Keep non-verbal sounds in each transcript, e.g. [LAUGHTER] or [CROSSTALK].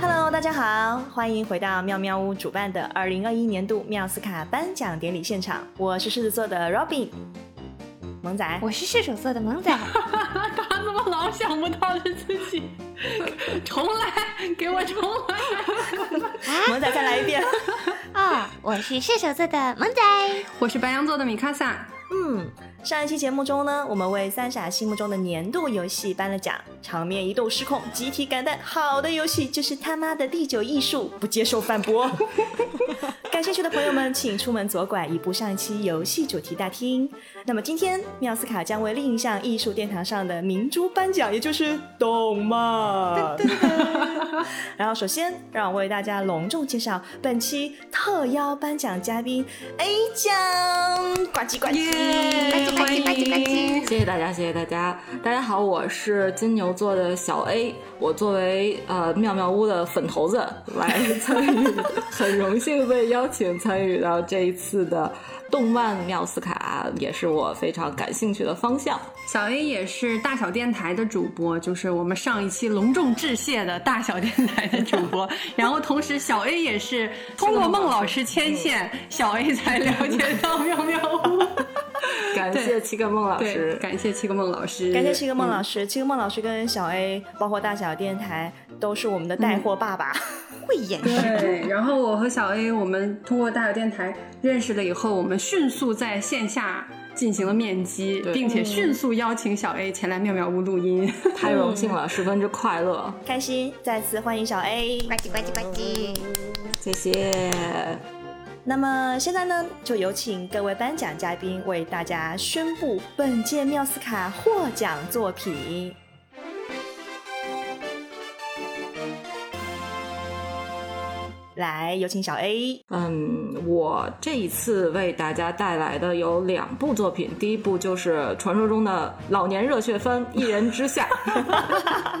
Hello，大家好，欢迎回到妙妙屋主办的二零二一年度妙斯卡颁奖典礼现场，我是狮子座的 Robin，萌仔，我是射手座的萌仔。[LAUGHS] 他怎么老想不到是自己？重来，给我重来！[LAUGHS] 萌仔再来一遍。[LAUGHS] 啊，我是射手座的萌仔。我是白羊座的米卡萨。嗯，上一期节目中呢，我们为三傻心目中的年度游戏颁了奖，场面一度失控，集体感叹：好的游戏就是他妈的第九艺术，不接受反驳。[LAUGHS] 感兴趣的朋友们，请出门左拐，移步上一期游戏主题大厅。那么今天，妙斯卡将为另一项艺术殿堂上的明珠颁奖，也就是动漫。然后，首先让我为大家隆重介绍本期特邀颁奖嘉宾 A 奖，呱唧呱唧，呱唧呱唧呱唧！谢谢大家，谢谢大家。大家好，我是金牛座的小 A，我作为呃妙妙屋的粉头子来参与，[LAUGHS] 很荣幸被邀请参与到这一次的动漫妙斯卡，也是我非常感兴趣的方向。小 A 也是大小电台的主播，就是我们上一期隆重致谢的大小电台的主播。[LAUGHS] 然后同时，小 A 也是通过孟老师牵线，小 A 才了解到妙妙屋。[LAUGHS] 感谢七个梦老，师，感谢七个梦老师，感谢七个梦老师，七个梦老师跟小 A，包括大小电台，都是我们的带货爸爸。[LAUGHS] 会演戏。对，然后我和小 A，我们通过大小电台认识了以后，我们迅速在线下进行了面基，并且迅速邀请小 A 前来妙妙屋录音。[LAUGHS] 太荣幸了，十分之快乐，开心，再次欢迎小 A。呱唧呱唧呱唧。谢谢。那么现在呢，就有请各位颁奖嘉宾为大家宣布本届缪斯卡获奖作品。来，有请小 A。嗯，我这一次为大家带来的有两部作品，第一部就是传说中的老年热血番《一人之下》。[LAUGHS]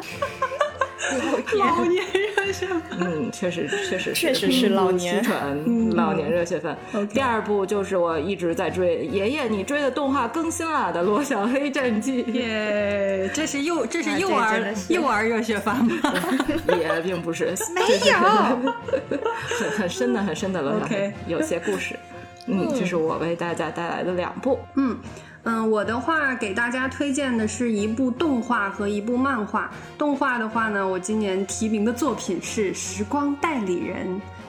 [LAUGHS] 老年 [LAUGHS] 嗯，确实，确实是，确实是老年名不虚传，老年热血番。第二部就是我一直在追，爷爷你追的动画更新了的《罗小黑战记》，[LAUGHS] 耶！这是幼这是幼儿幼儿热血番吗？[LAUGHS] 也并不是，没有，很很深的很深的罗小黑有些故事。嗯，这是我为大家带来的两部。嗯嗯，我的话给大家推荐的是一部动画和一部漫画。动画的话呢，我今年提名的作品是《时光代理人》，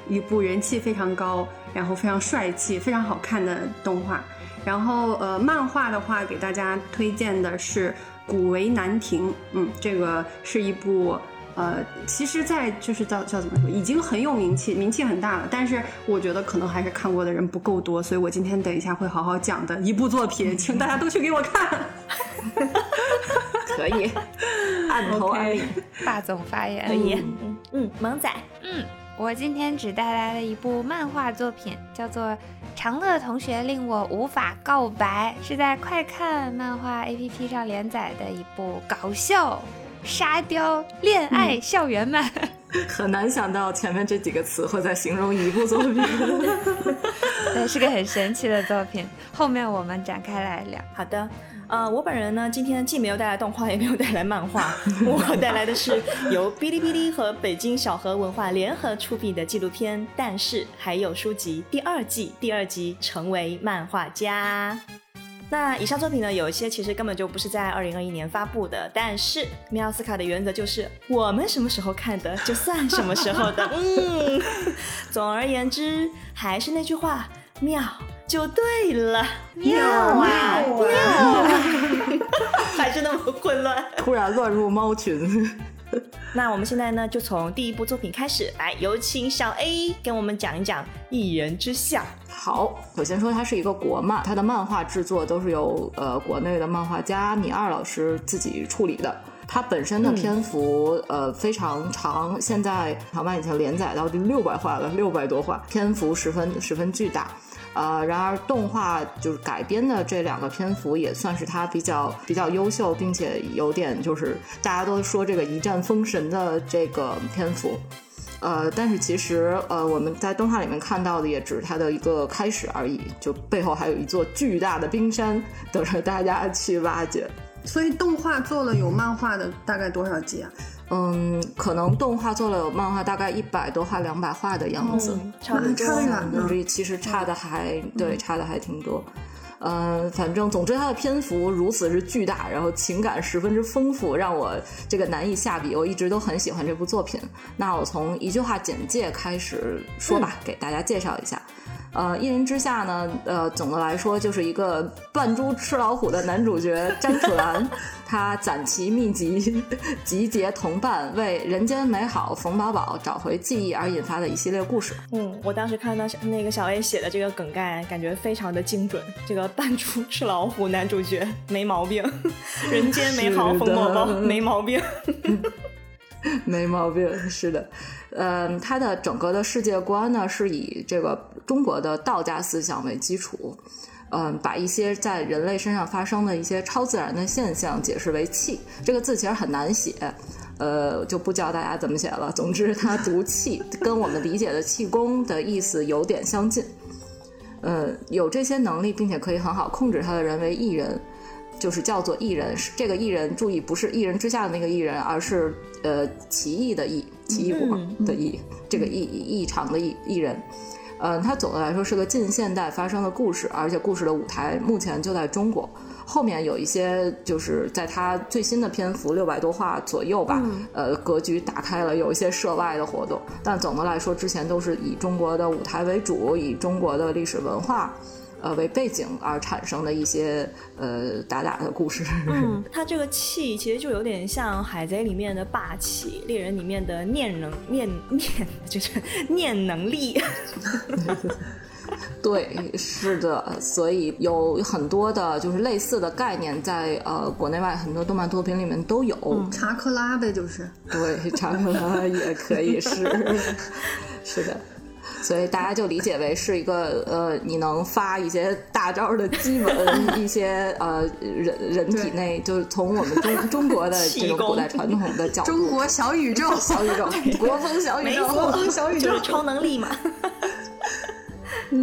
一部人气非常高，然后非常帅气、非常好看的动画。然后呃，漫画的话给大家推荐的是《古为难庭》，嗯，这个是一部。呃，其实，在就是叫叫怎么说，已经很有名气，名气很大了。但是我觉得可能还是看过的人不够多，所以我今天等一下会好好讲的一部作品，请大家都去给我看。可以，按头安利。[LAUGHS] 霸总发言。可以，嗯嗯，萌仔，嗯我今天只带来了一部漫画作品，叫做《长乐同学令我无法告白》，是在快看漫画 APP 上连载的一部搞笑沙雕恋爱校园漫。[LAUGHS] 很难想到前面这几个词会在形容一部作品。[LAUGHS] 对，是个很神奇的作品。后面我们展开来聊。好的。呃，我本人呢，今天既没有带来动画，也没有带来漫画，[LAUGHS] 我带来的是由哔哩哔哩和北京小河文化联合出品的纪录片，但是还有书籍第二季第二集《成为漫画家》。那以上作品呢，有一些其实根本就不是在二零二一年发布的，但是妙斯卡的原则就是我们什么时候看的，就算什么时候的。[LAUGHS] 嗯，总而言之，还是那句话，妙就对了，妙啊妙，[LAUGHS] 还是那么混乱。[LAUGHS] 突然乱入猫群。[LAUGHS] 那我们现在呢，就从第一部作品开始，来有请小 A 跟我们讲一讲《一人之下》。好，首先说它是一个国漫，它的漫画制作都是由呃国内的漫画家米二老师自己处理的。它本身的篇幅、呃非常长，现在长漫已经连载到第六百话了，六百多话，篇幅十分十分巨大。呃，然而动画就是改编的这两个篇幅也算是它比较比较优秀，并且有点就是大家都说这个一战封神的这个篇幅。呃，但是其实呃，我们在动画里面看到的也只是它的一个开始而已，就背后还有一座巨大的冰山等着大家去挖掘。所以动画做了有漫画的大概多少集啊？嗯，可能动画做了有漫画大概一百多画、两百画的样子，嗯，差不多。差远呢这其实差的还对，差的还挺多。呃，反正总之它的篇幅如此之巨大，然后情感十分之丰富，让我这个难以下笔。我一直都很喜欢这部作品。那我从一句话简介开始说吧，给大家介绍一下。呃，一人之下呢，呃，总的来说就是一个扮猪吃老虎的男主角詹楚岚，他攒齐秘籍，集结同伴，为人间美好冯宝宝找回记忆而引发的一系列故事。嗯，我当时看到那个小 A 写的这个梗概，感觉非常的精准。这个扮猪吃老虎男主角没毛病，[LAUGHS] 人间美好冯宝宝没毛病。[LAUGHS] [LAUGHS] 没毛病，是的，嗯，他的整个的世界观呢是以这个中国的道家思想为基础，嗯，把一些在人类身上发生的一些超自然的现象解释为气。这个字其实很难写，呃，就不教大家怎么写了。总之，它读气，跟我们理解的气功的意思有点相近。呃，有这些能力，并且可以很好控制他的人为艺人，就是叫做艺人。是这个艺人，注意不是艺人之下的那个艺人，而是呃奇异的异，奇异果的异，这个异异常的异艺人。嗯、它总的来说是个近现代发生的故事，而且故事的舞台目前就在中国。后面有一些就是在它最新的篇幅六百多话左右吧，呃，格局打开了，有一些涉外的活动，但总的来说，之前都是以中国的舞台为主，以中国的历史文化。呃，为背景而产生的一些呃打打的故事，嗯，他这个气其实就有点像《海贼》里面的霸气，《猎人》里面的念能念念就是 [LAUGHS] 念能力。[LAUGHS] 对，是的，所以有很多的就是类似的概念在呃国内外很多动漫作品里面都有。查克拉呗，就是。对，查克拉也可以是，[LAUGHS] 是的。所以大家就理解为是一个呃，你能发一些大招的基 [LAUGHS] 本一些呃人人体内，就是从我们中中国的这种古代传统的角度，中国小宇宙，小宇宙，[LAUGHS] 国风小宇宙，国风小宇宙就是超能力嘛。[LAUGHS]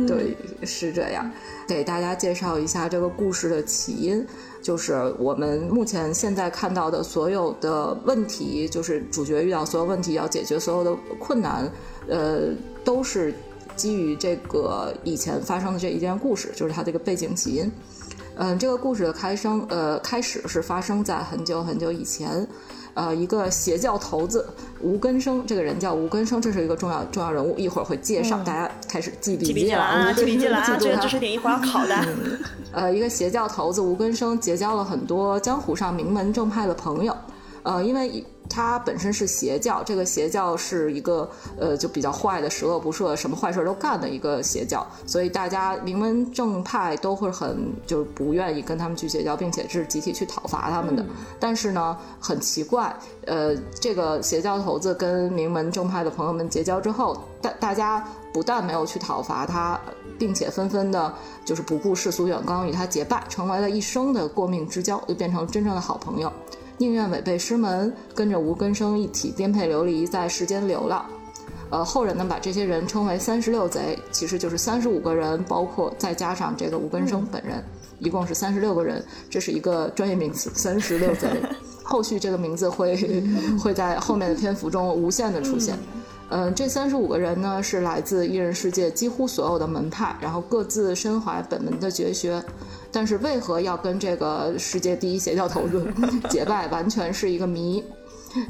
对，是这样。给大家介绍一下这个故事的起因，就是我们目前现在看到的所有的问题，就是主角遇到所有问题要解决所有的困难，呃，都是基于这个以前发生的这一件故事，就是它这个背景起因。嗯，这个故事的开生，呃，开始是发生在很久很久以前。呃，一个邪教头子吴根生，这个人叫吴根生，这是一个重要重要人物，一会儿会介绍，大家开始记笔记了啊，记笔记了啊，这个知识点一会儿要考的。呃，一个邪教头子吴根生结交了很多江湖上名门正派的朋友，呃，因为他本身是邪教，这个邪教是一个呃就比较坏的、十恶不赦、什么坏事都干的一个邪教，所以大家名门正派都会很就是不愿意跟他们去结交，并且是集体去讨伐他们的。但是呢，很奇怪，呃，这个邪教头子跟名门正派的朋友们结交之后，大大家不但没有去讨伐他，并且纷纷的就是不顾世俗远光与他结拜，成为了一生的过命之交，就变成真正的好朋友。宁愿违背师门，跟着吴根生一起颠沛流离，在世间流浪。呃，后人呢把这些人称为三十六贼，其实就是三十五个人，包括再加上这个吴根生本人，一共是三十六个人，这是一个专业名词，三十六贼。[LAUGHS] 后续这个名字会 [LAUGHS] 会在后面的篇幅中无限的出现。嗯、嗯这三十五个人呢是来自异人世界几乎所有的门派，然后各自身怀本门的绝学，但是为何要跟这个世界第一邪教头子 [LAUGHS] 结拜，完全是一个谜。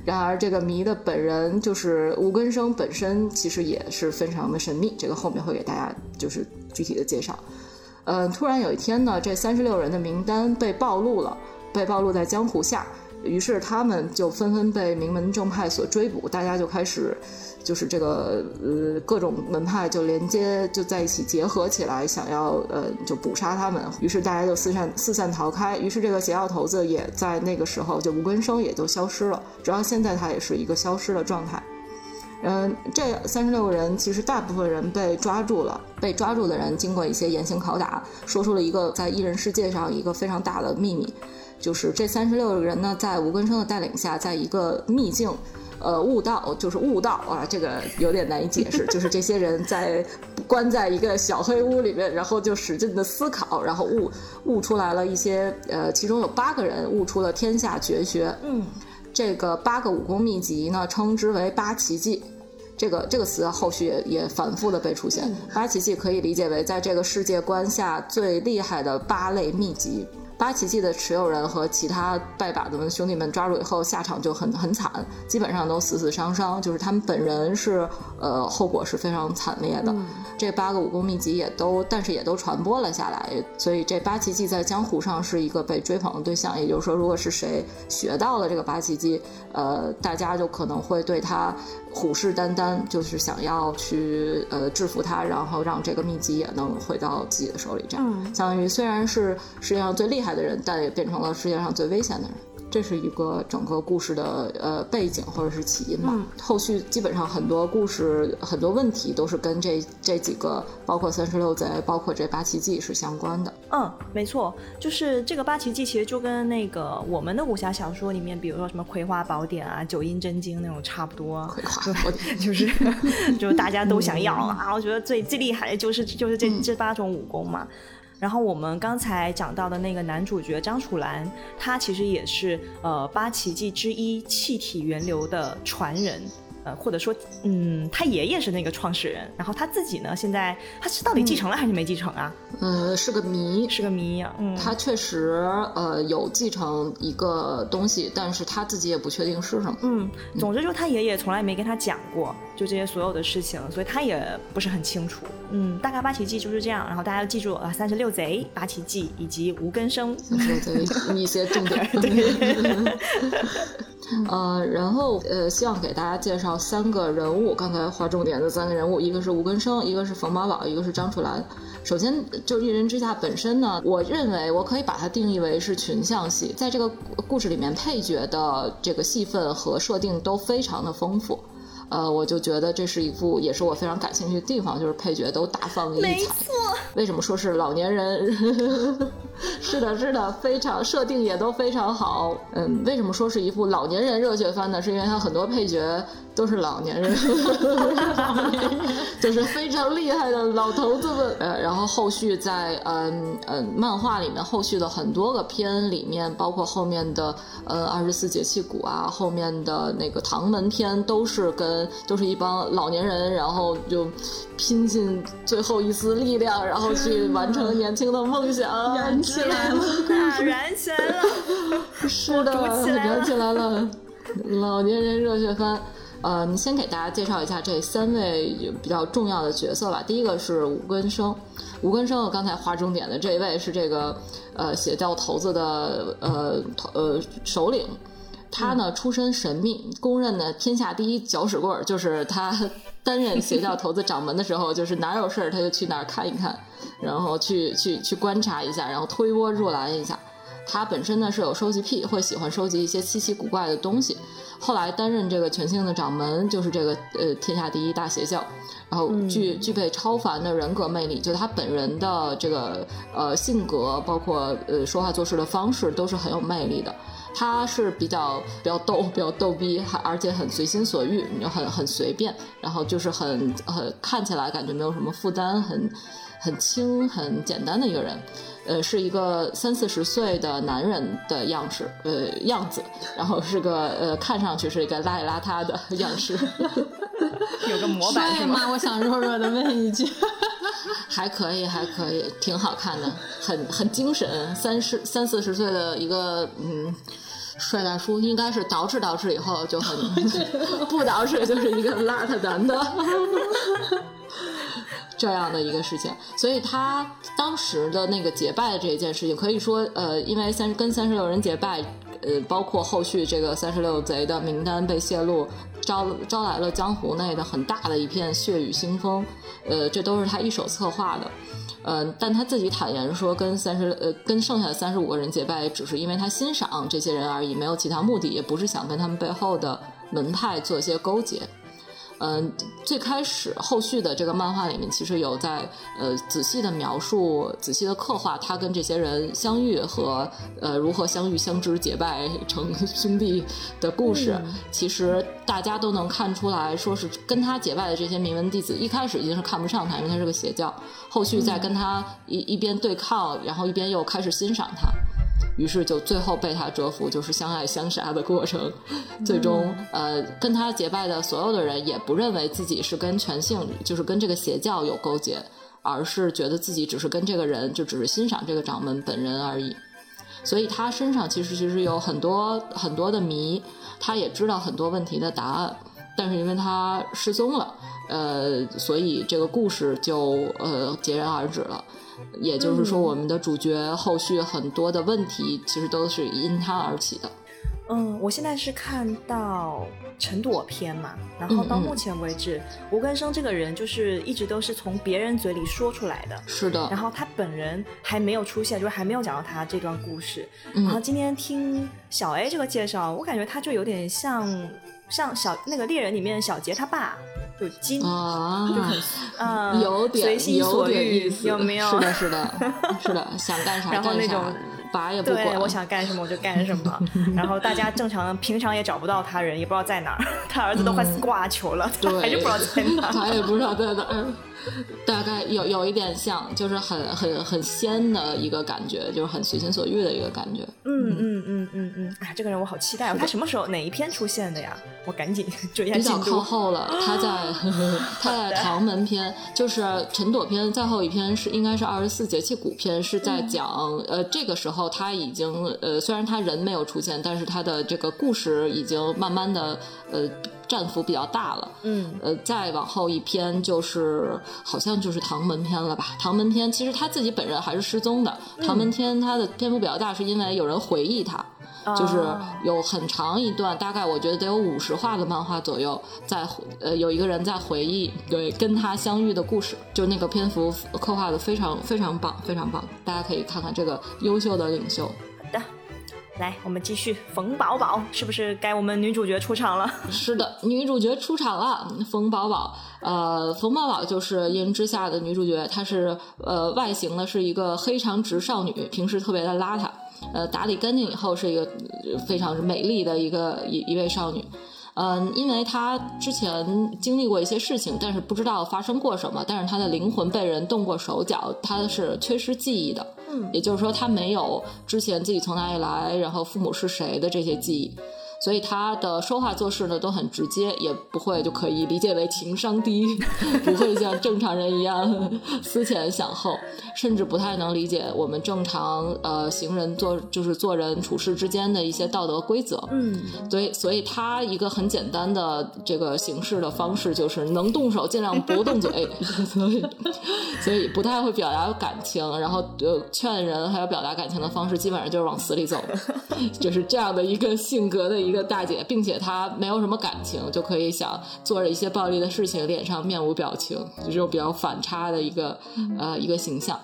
然而，这个谜的本人就是吴根生本身，其实也是非常的神秘。这个后面会给大家就是具体的介绍。嗯，突然有一天呢，这三十六人的名单被暴露了，被暴露在江湖下，于是他们就纷纷被名门正派所追捕，大家就开始就是这个呃各种门派就连接就在一起结合起来，想要呃就捕杀他们。于是大家就四散四散逃开。于是这个邪教头子也在那个时候就吴根生也就消失了，直到现在他也是一个消失的状态。嗯，这三十六个人其实大部分人被抓住了，被抓住的人经过一些严刑拷打，说出了一个在异人世界上一个非常大的秘密，就是这三十六个人呢，在吴根生的带领下，在一个秘境。呃，悟道就是悟道啊，这个有点难以解释。就是这些人在关在一个小黑屋里面，然后就使劲的思考，然后悟悟出来了一些呃，其中有八个人悟出了天下绝学。嗯，这个八个武功秘籍呢，称之为八奇迹。这个这个词后续也也反复的被出现。八奇迹可以理解为在这个世界观下最厉害的八类秘籍。八奇迹的持有人和其他拜把子们兄弟们抓住以后，下场就很很惨，基本上都死死伤伤。就是他们本人是呃后果是非常惨烈的。这八个武功秘籍也都，但是也都传播了下来。所以这八奇迹在江湖上是一个被追捧的对象。也就是说，如果是谁学到了这个八奇迹，呃，大家就可能会对他虎视眈眈，就是想要去呃制服他，然后让这个秘籍也能回到自己的手里。这样，相当于虽然是世界上最厉害。的人，但也变成了世界上最危险的人。这是一个整个故事的呃背景或者是起因吧。后续基本上很多故事很多问题都是跟这这几个，包括三十六贼，包括这八奇迹是相关的。嗯，没错，就是这个八奇迹其实就跟那个我们的武侠小说里面，比如说什么《葵花宝典》啊、《九阴真经》那种差不多。葵花宝典 [LAUGHS] 就是就是大家都想要啊，[LAUGHS] 我觉得最最厉害的就是就是这这八种武功嘛。然后我们刚才讲到的那个男主角张楚岚，他其实也是呃八奇迹之一气体源流的传人。或者说，嗯，他爷爷是那个创始人，然后他自己呢，现在他是到底继承了还是没继承啊？呃，是个谜，是个谜。嗯，他确实呃有继承一个东西，但是他自己也不确定是什么。嗯，总之就是他爷爷从来没跟他讲过，就这些所有的事情，所以他也不是很清楚。嗯，大概八旗记就是这样，然后大家要记住啊，三十六贼、八旗记以及无根生，三十六贼一些重点。[LAUGHS] 对。[LAUGHS] 呃，然后呃，希望给大家介绍三个人物。刚才划重点的三个人物，一个是吴根生，一个是冯宝老，一个是张楚岚。首先，就《一人之下》本身呢，我认为我可以把它定义为是群像戏，在这个故事里面，配角的这个戏份和设定都非常的丰富。呃，我就觉得这是一部也是我非常感兴趣的地方，就是配角都大放异彩。没错。为什么说是老年人？[LAUGHS] [LAUGHS] 是的，是的，非常设定也都非常好。嗯，为什么说是一部老年人热血番呢？是因为它很多配角都是老年人，[LAUGHS] 就是非常厉害的老头子们。呃，然后后续在嗯嗯漫画里面，后续的很多个片里面，包括后面的呃二十四节气谷啊，后面的那个唐门篇，都是跟都是一帮老年人，然后就拼尽最后一丝力量，然后去完成年轻的梦想。[LAUGHS] 起来了，[LAUGHS] 燃起来了，[LAUGHS] 是的，燃起来了。老年人热血番，呃，你先给大家介绍一下这三位比较重要的角色吧。第一个是吴根生，吴根生，我刚才划重点的这一位是这个呃邪教头子的呃头呃首领，他呢出身神秘，公认的天下第一搅屎棍儿，就是他担任邪教头子掌门的时候，就是哪有事儿他就去哪儿看一看。然后去去去观察一下，然后推波助澜一下。他本身呢是有收集癖，会喜欢收集一些稀奇古怪的东西。后来担任这个全兴的掌门，就是这个呃天下第一大邪教。然后具具备超凡的人格魅力，就他本人的这个呃性格，包括呃说话做事的方式，都是很有魅力的。他是比较比较逗，比较逗逼，还而且很随心所欲，很很随便。然后就是很很看起来感觉没有什么负担，很。很轻、很简单的一个人，呃，是一个三四十岁的男人的样式，呃，样子，然后是个呃，看上去是一个邋里邋遢的样式，[LAUGHS] 有个模板是吗？我想弱弱的问一句，[LAUGHS] 还可以，还可以，挺好看的，很很精神，三十三四十岁的一个嗯帅大叔，应该是捯饬捯饬以后就很 [LAUGHS] [LAUGHS] 不捯饬就是一个邋遢男的。[LAUGHS] 这样的一个事情，所以他当时的那个结拜的这一件事情，可以说，呃，因为三跟三十六人结拜，呃，包括后续这个三十六贼的名单被泄露，招招来了江湖内的很大的一片血雨腥风，呃，这都是他一手策划的，嗯，但他自己坦言说，跟三十呃跟剩下的三十五个人结拜，只是因为他欣赏这些人而已，没有其他目的，也不是想跟他们背后的门派做一些勾结。嗯，最开始后续的这个漫画里面，其实有在呃仔细的描述、仔细的刻画他跟这些人相遇和呃如何相遇、相知、结拜成兄弟的故事。其实大家都能看出来说是跟他结拜的这些名门弟子，一开始已经是看不上他，因为他是个邪教。后续再跟他一一边对抗，然后一边又开始欣赏他。于是就最后被他折服，就是相爱相杀的过程。最终，呃，跟他结拜的所有的人也不认为自己是跟全性，就是跟这个邪教有勾结，而是觉得自己只是跟这个人，就只是欣赏这个掌门本人而已。所以他身上其实其实有很多很多的谜，他也知道很多问题的答案，但是因为他失踪了，呃，所以这个故事就呃戛然而止了。也就是说，我们的主角后续很多的问题其实都是因他而起的。嗯，我现在是看到陈朵篇嘛，然后到目前为止，吴根生这个人就是一直都是从别人嘴里说出来的，是的。然后他本人还没有出现，就是还没有讲到他这段故事。然后今天听小 A 这个介绍，我感觉他就有点像像小那个猎人里面的小杰他爸。就金啊，就很嗯，有点随心所欲，有没有？[LAUGHS] 是的，是的，是的，想干啥干啥，拔也不管。我想干什么我就干什么。[LAUGHS] 然后大家正常平常也找不到他人，也不知道在哪儿。他儿子都快挂球了，他还是不知道在哪儿。[LAUGHS] 他也不知道在哪儿。大概有有一点像，就是很很很仙的一个感觉，就是很随心所欲的一个感觉。嗯嗯嗯嗯嗯，啊，这个人我好期待，他什么时候哪一篇出现的呀？我赶紧 [LAUGHS] 追一下比较靠后了，他在 [LAUGHS] 他在唐门篇，就是陈朵篇，再后一篇是应该是二十四节气谷篇，是在讲呃这个时候他已经呃虽然他人没有出现，但是他的这个故事已经慢慢的呃。战幅比较大了，嗯，呃，再往后一篇就是好像就是唐门篇了吧？唐门篇其实他自己本人还是失踪的。唐门篇他的篇幅比较大，是因为有人回忆他，就是有很长一段，大概我觉得得有五十话的漫画左右，在呃有一个人在回忆对跟他相遇的故事，就那个篇幅刻画的非常非常棒，非常棒，大家可以看看这个优秀的领袖。来，我们继续。冯宝宝是不是该我们女主角出场了？[LAUGHS] 是的，女主角出场了。冯宝宝，呃，冯宝宝就是《一人之下》的女主角，她是呃外形呢是一个黑长直少女，平时特别的邋遢，呃，打理干净以后是一个非常美丽的一个一一位少女。嗯，因为她之前经历过一些事情，但是不知道发生过什么，但是她的灵魂被人动过手脚，她是缺失记忆的。也就是说，他没有之前自己从哪里来，然后父母是谁的这些记忆。所以他的说话做事呢都很直接，也不会就可以理解为情商低，[LAUGHS] 不会像正常人一样 [LAUGHS] 思前想后，甚至不太能理解我们正常呃行人做就是做人处事之间的一些道德规则。嗯，所以所以他一个很简单的这个行事的方式就是能动手尽量不动嘴，[LAUGHS] 所以所以不太会表达感情，然后呃劝人还有表达感情的方式基本上就是往死里走，就是这样的一个性格的。一个大姐，并且她没有什么感情，就可以想做着一些暴力的事情，脸上面无表情，就这种比较反差的一个呃一个形象。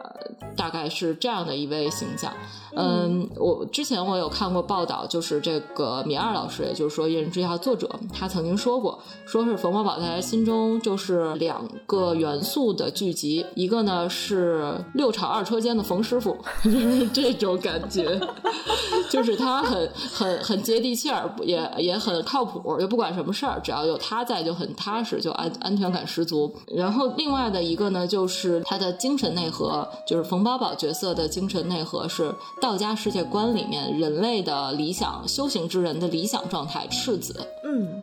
呃，大概是这样的一位形象。嗯，我之前我有看过报道，就是这个米二老师，也就是说《一人之下》作者，他曾经说过，说是冯宝宝在他心中就是两个元素的聚集，一个呢是六厂二车间的冯师傅，[LAUGHS] 就是这种感觉，[LAUGHS] 就是他很很很接地气儿，也也很靠谱，就不管什么事儿，只要有他在就很踏实，就安安全感十足。然后另外的一个呢，就是他的精神内核。就是冯宝宝角色的精神内核是道家世界观里面人类的理想修行之人的理想状态赤子，嗯，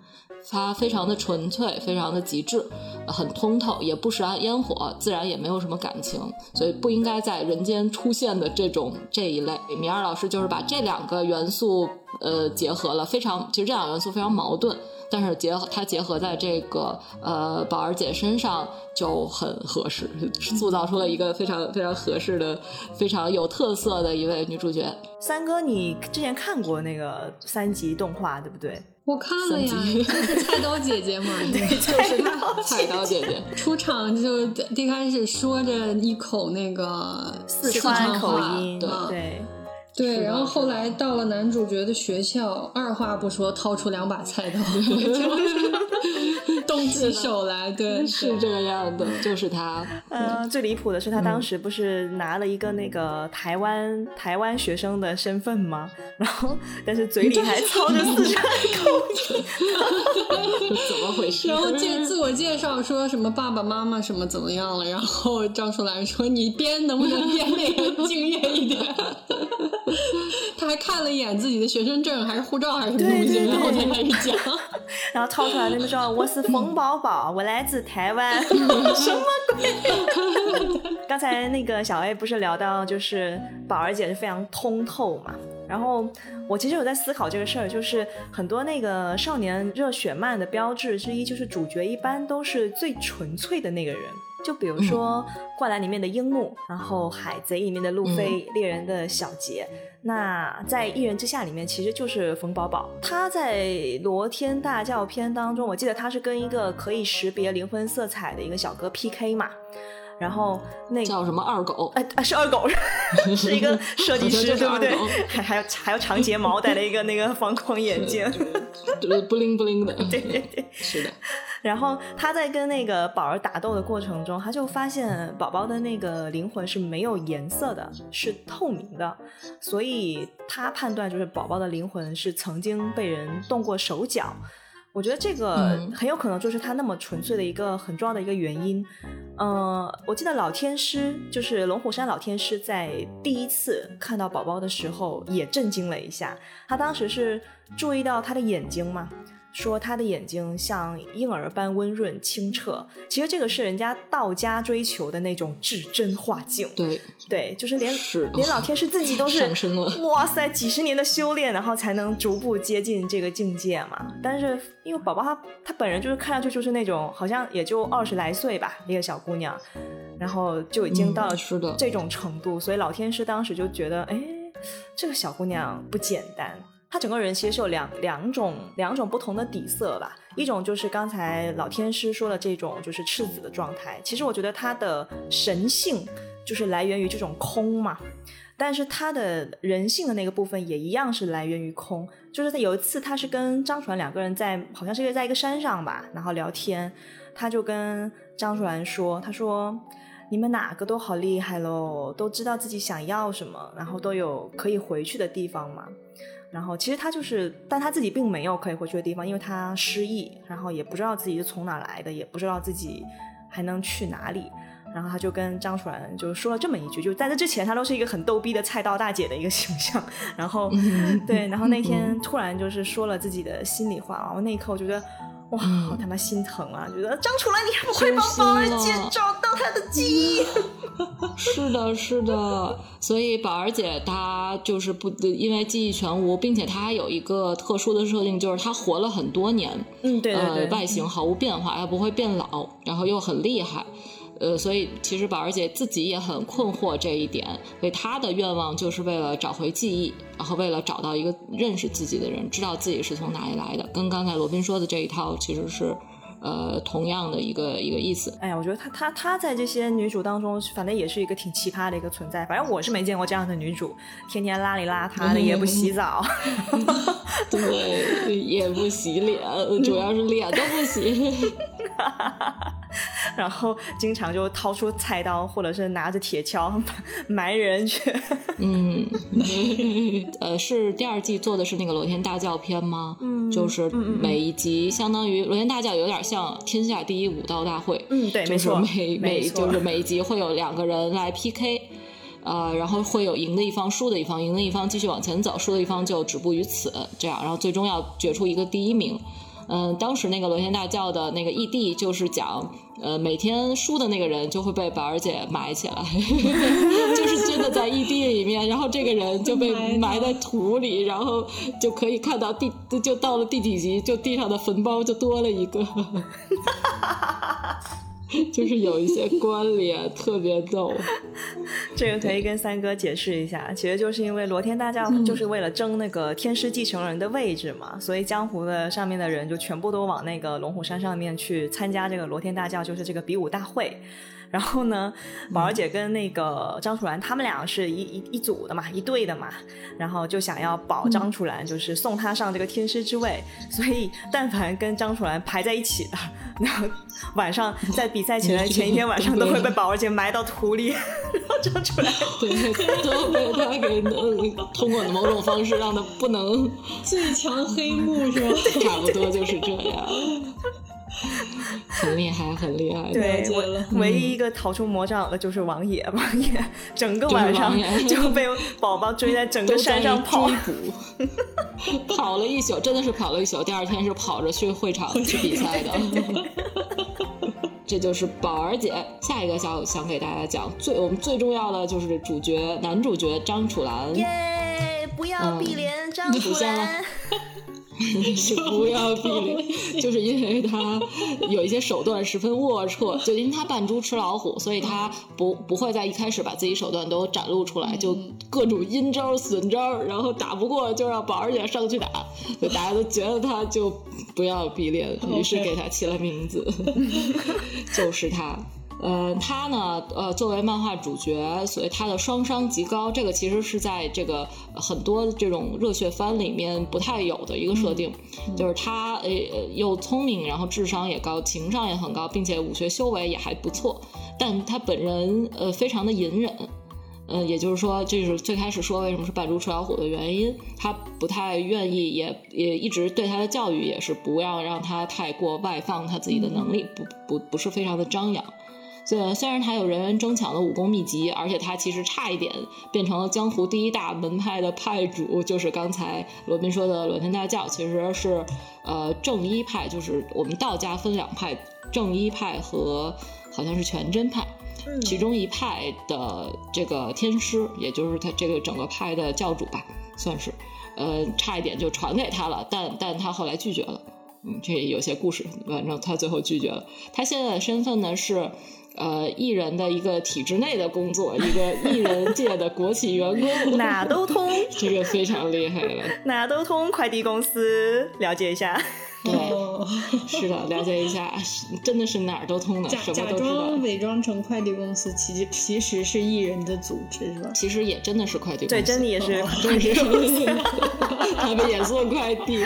他非常的纯粹，非常的极致，很通透，也不食烟火，自然也没有什么感情，所以不应该在人间出现的这种这一类。米二老师就是把这两个元素呃结合了，非常其实这两个元素非常矛盾。但是结合它结合在这个呃宝儿姐身上就很合适，[LAUGHS] 塑造出了一个非常非常合适的、非常有特色的一位女主角。三哥，你之前看过那个三集动画对不对？我看了呀，就 [LAUGHS] 是菜刀姐姐嘛，[LAUGHS] 对，就是她，菜刀姐姐出场就一开始说着一口那个四川口音，对。对，然后后来到了男主角的学校，二话不说掏出两把菜刀，[LAUGHS] 动起手来，对，是这个样的，就是他。嗯，最离谱的是他当时不是拿了一个那个台湾台湾学生的身份吗？[LAUGHS] 然后但是嘴里还操着四川口音，怎么回事？然后介自我介绍说什么爸爸妈妈什么怎么样了？然后张淑兰说你编能不能编那个敬业一点？还看了一眼自己的学生证，还是护照，还是什么东西，然后才开始讲。[LAUGHS] 然后掏出来那个说我是冯宝宝，我来自台湾，[LAUGHS] 什么鬼？[LAUGHS] 刚才那个小 A 不是聊到就是宝儿姐是非常通透嘛，然后我其实有在思考这个事儿，就是很多那个少年热血漫的标志之一，就是主角一般都是最纯粹的那个人。就比如说《灌篮》里面的樱木，然后《海贼》里面的路飞，猎人的小杰。那在《一人之下》里面，其实就是冯宝宝。他在《罗天大教篇》当中，我记得他是跟一个可以识别灵魂色彩的一个小哥 PK 嘛。然后那个叫什么二狗？哎啊，是二狗，是一个设计师，[LAUGHS] 对不对？还还有还有长睫毛，戴了一个那个方框眼镜。对，不灵不灵的。对对对。是的。然后他在跟那个宝儿打斗的过程中，他就发现宝宝的那个灵魂是没有颜色的，是透明的，所以他判断就是宝宝的灵魂是曾经被人动过手脚。我觉得这个嗯很有可能就是他那么纯粹的一个很重要的一个原因。呃，我记得老天师就是龙虎山老天师在第一次看到宝宝的时候也震惊了一下，他当时是注意到他的眼睛嘛。说他的眼睛像婴儿般温润清澈，其实这个是人家道家追求的那种至真化境。对对，就是连是连老天师自己都是上升了哇塞，几十年的修炼，然后才能逐步接近这个境界嘛。但是因为宝宝她她本人就是看上去就是那种好像也就二十来岁吧，一个小姑娘，然后就已经到这种程度，所以老天师当时就觉得，哎，这个小姑娘不简单。他整个人其实是有两两种两种不同的底色吧，一种就是刚才老天师说的这种就是赤子的状态，其实我觉得他的神性就是来源于这种空嘛，但是他的人性的那个部分也一样是来源于空，就是他有一次他是跟张楚岚两个人在好像是在一个山上吧，然后聊天，他就跟张楚岚说，他说。你们哪个都好厉害喽，都知道自己想要什么，然后都有可以回去的地方嘛。然后其实他就是，但他自己并没有可以回去的地方，因为他失忆，然后也不知道自己是从哪来的，也不知道自己还能去哪里。然后他就跟张楚岚就说了这么一句，就在这之前，他都是一个很逗逼的菜刀大姐的一个形象。然后对，然后那天突然就是说了自己的心里话，然后那一刻我觉得。哇，好他妈心疼啊！觉得张楚岚，你还不快帮宝儿姐找到她的记忆？[LAUGHS] 是的，是的，所以宝儿姐她就是不因为记忆全无，并且她还有一个特殊的设定，就是她活了很多年，嗯，对对对，呃，外形毫无变化，她不会变老，然后又很厉害。呃，所以其实宝儿姐自己也很困惑这一点，所以她的愿望就是为了找回记忆，然后为了找到一个认识自己的人，知道自己是从哪里来的，跟刚才罗宾说的这一套其实是呃同样的一个一个意思。哎呀，我觉得她她她在这些女主当中，反正也是一个挺奇葩的一个存在。反正我是没见过这样的女主，天天邋里邋遢的，也不洗澡。[LAUGHS] 对，也不洗脸，主要是脸都不洗。[LAUGHS] 然后经常就掏出菜刀，或者是拿着铁锹埋人去。嗯，呃，是第二季做的是那个罗天大教篇吗？嗯就是每一集相当于罗天大教有点像天下第一武道大会。嗯，对，就是没错，每每就是每一集会有两个人来 PK，呃，然后会有赢的一方、输的一方，赢的一方继续往前走，输的一方就止步于此，这样，然后最终要决出一个第一名。嗯，当时那个罗天大教的那个异地就是讲，呃，每天输的那个人就会被宝儿姐埋起来，[LAUGHS] 就是真的在异地里面，然后这个人就被埋在土里，然后就可以看到地就到了第几集，就地上的坟包就多了一个。[LAUGHS] [LAUGHS] 就是有一些关联，特别逗。这个可以跟三哥解释一下，其实就是因为罗天大教就是为了争那个天师继承人的位置嘛，所以江湖的上面的人就全部都往那个龙虎山上面去参加这个罗天大教，就是这个比武大会。然后呢，宝儿姐跟那个张楚岚他们俩是一一一组的嘛，一队的嘛，然后就想要保张楚岚，就是送她上这个天师之位。所以，但凡跟张楚岚排在一起的，然后晚上在比赛前的前一天晚上都会被宝儿姐埋到土里，[LAUGHS] 然后张楚岚。对，都被他给呃通过某种方式让他不能，最强黑幕是吧？[LAUGHS] 差不多就是这样。[LAUGHS] 很厉害，很厉害。对，我了唯唯一一个逃出魔掌的就是王爷，王爷整个晚上就被宝宝追在整个山上跑追。捕，[LAUGHS] 跑了一宿，真的是跑了一宿。第二天是跑着去会场去比赛的。[LAUGHS] 这就是宝儿姐。下一个想想给大家讲最我们最重要的就是主角男主角张楚岚。耶！不要嗯碧莲张楚岚。是 [LAUGHS] 不要避雷，就是因为他有一些手段十分龌龊，就因为他扮猪吃老虎，所以他不不会在一开始把自己手段都展露出来，就各种阴招损招，然后打不过就让宝儿姐上去打，就大家都觉得他就不要避猎，于是给他起了名字，[LAUGHS] 就是他。呃，他呢，呃，作为漫画主角，所以他的双商极高，这个其实是在这个呃很多这种热血番里面不太有的一个设定，就是他呃呃又聪明，然后智商也高，情商也很高，并且武学修为也还不错，但他本人呃非常的隐忍。嗯，也就是说，这是最开始说为什么是扮猪吃老虎的原因。他不太愿意，也也一直对他的教育也是不要让他太过外放他自己的能力，不不不是非常的张扬。虽然虽然他有人人争抢的武功秘籍，而且他其实差一点变成了江湖第一大门派的派主，就是刚才罗宾说的罗天大教，其实是呃正一派，就是我们道家分两派，正一派和好像是全真派。其中一派的这个天师，也就是他这个整个派的教主吧，算是，呃，差一点就传给他了，但但他后来拒绝了。嗯，这有些故事，反正他最后拒绝了。他现在的身份呢是，呃，艺人的一个体制内的工作，一个艺人界的国企员工，[LAUGHS] 哪都通，这个非常厉害了。[LAUGHS] 哪都通快递公司，了解一下。[LAUGHS] 对，哦是的，了解一下，真的是哪儿都通的，假什么都知道装。伪装成快递公司，其实其实是艺人的组织，是吧？其实也真的是快递公司，对，真的也是真是，他们也做快递，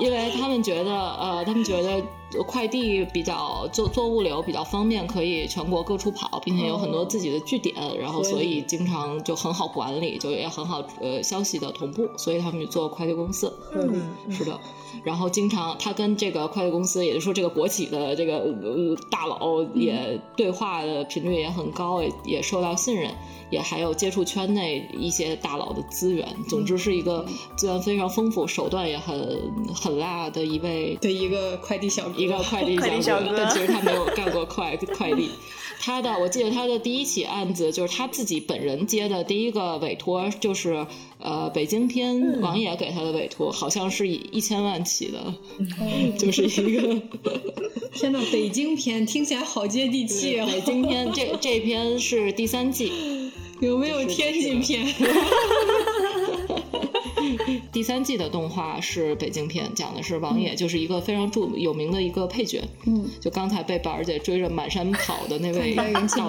因为他们觉得，呃，他们觉得快递比较做做物流比较方便，可以全国各处跑，并且有很多自己的据点，然后所以经常就很好管理，就也很好呃消息的同步，所以他们就做快递公司。嗯，是的，然后经常他跟这个快递公司，也就是说这个国企的这个呃大佬也对话的频率也很高，也也受到信任，也还有接触圈内一些大佬的资源。总之是一个资源非常丰富、手段也很很辣的一位的一个快递小哥，一个快递小哥但 [LAUGHS] 其实他没有干过快快递。他的我记得他的第一起案子就是他自己本人接的第一个委托，就是呃北京篇王爷给他的委托，好像是以一千万起的，[LAUGHS] 就是一个 [LAUGHS] 天呐，北京篇听起来好接地气啊！北京篇这这篇是第三季，有没有天津篇？第三季的动画是北京片，讲的是王爷，就是一个非常著有名的一个配角。嗯，就刚才被宝儿姐追着满山跑的那位道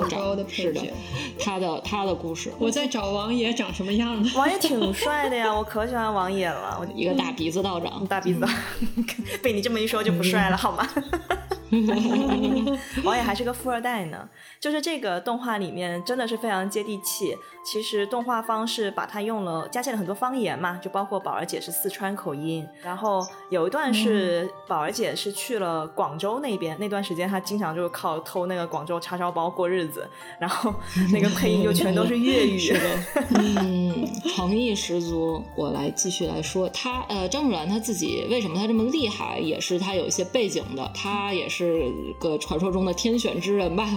长，是的配角，他的他的故事，我在找王爷长什么样呢？王爷挺帅的呀，我可喜欢王爷了。我一个大鼻子道长，大鼻子，[LAUGHS] 被你这么一说就不帅了，好吗？[LAUGHS] 王爷还是个富二代呢。就是这个动画里面真的是非常接地气。其实动画方是把它用了加进了很多方言嘛，就包括宝儿姐是四川口音，然后有一段是宝儿姐是去了广州那边，那段时间她经常就是靠偷那个广州叉烧包过日子，然后那个配音就全都是粤语。[LAUGHS] 是的，[LAUGHS] 嗯，诚意十足。我来继续来说，他呃，张楚岚他自己为什么他这么厉害，也是他有一些背景的。他也是个传说中的天选之人吧。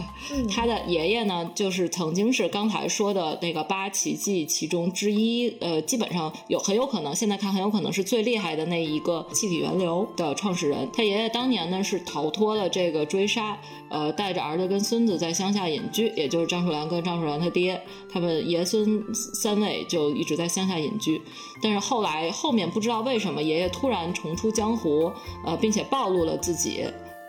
他的爷爷呢，就是曾经是刚才说的那个八奇迹其中之一，呃，基本上有很有可能，现在看很有可能是最厉害的那一个气体源流的创始人。他爷爷当年呢是逃脱了这个追杀，呃，带着儿子跟孙子在乡下隐居，也就是张楚岚跟张楚岚他爹，他们爷孙三位就一直在乡下隐居。但是后来后面不知道为什么，爷爷突然重出江湖，呃，并且暴露了自己。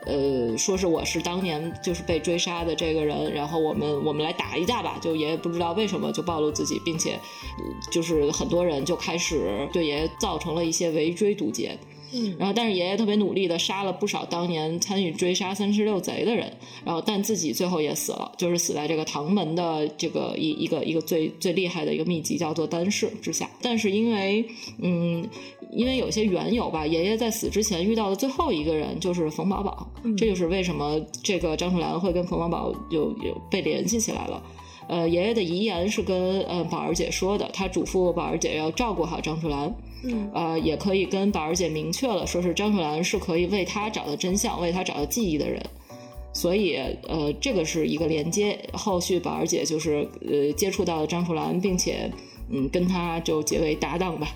呃，说是我是当年就是被追杀的这个人，然后我们我们来打一架吧。就爷爷不知道为什么就暴露自己，并且、呃就是很多人就开始对爷爷造成了一些围追堵截。嗯然后但是爷爷特别努力的杀了不少当年参与追杀三十六贼的人，然后但自己最后也死了，就是死在这个唐门的这个一一个一个最最厉害的一个秘籍叫做丹氏之下。但是因为嗯，因为有些缘由吧，爷爷在死之前遇到的最后一个人就是冯宝宝，这就是为什么这个张楚岚会跟冯宝宝有有被联系起来了。呃，爷爷的遗言是跟呃宝儿姐说的，他嘱咐宝儿姐要照顾好张楚岚。嗯呃，也可以跟宝儿姐明确了，说是张楚岚是可以为他找到真相、为他找到记忆的人。所以，呃，这个是一个连接。后续宝儿姐就是呃接触到了张楚岚，并且嗯跟他就结为搭档吧，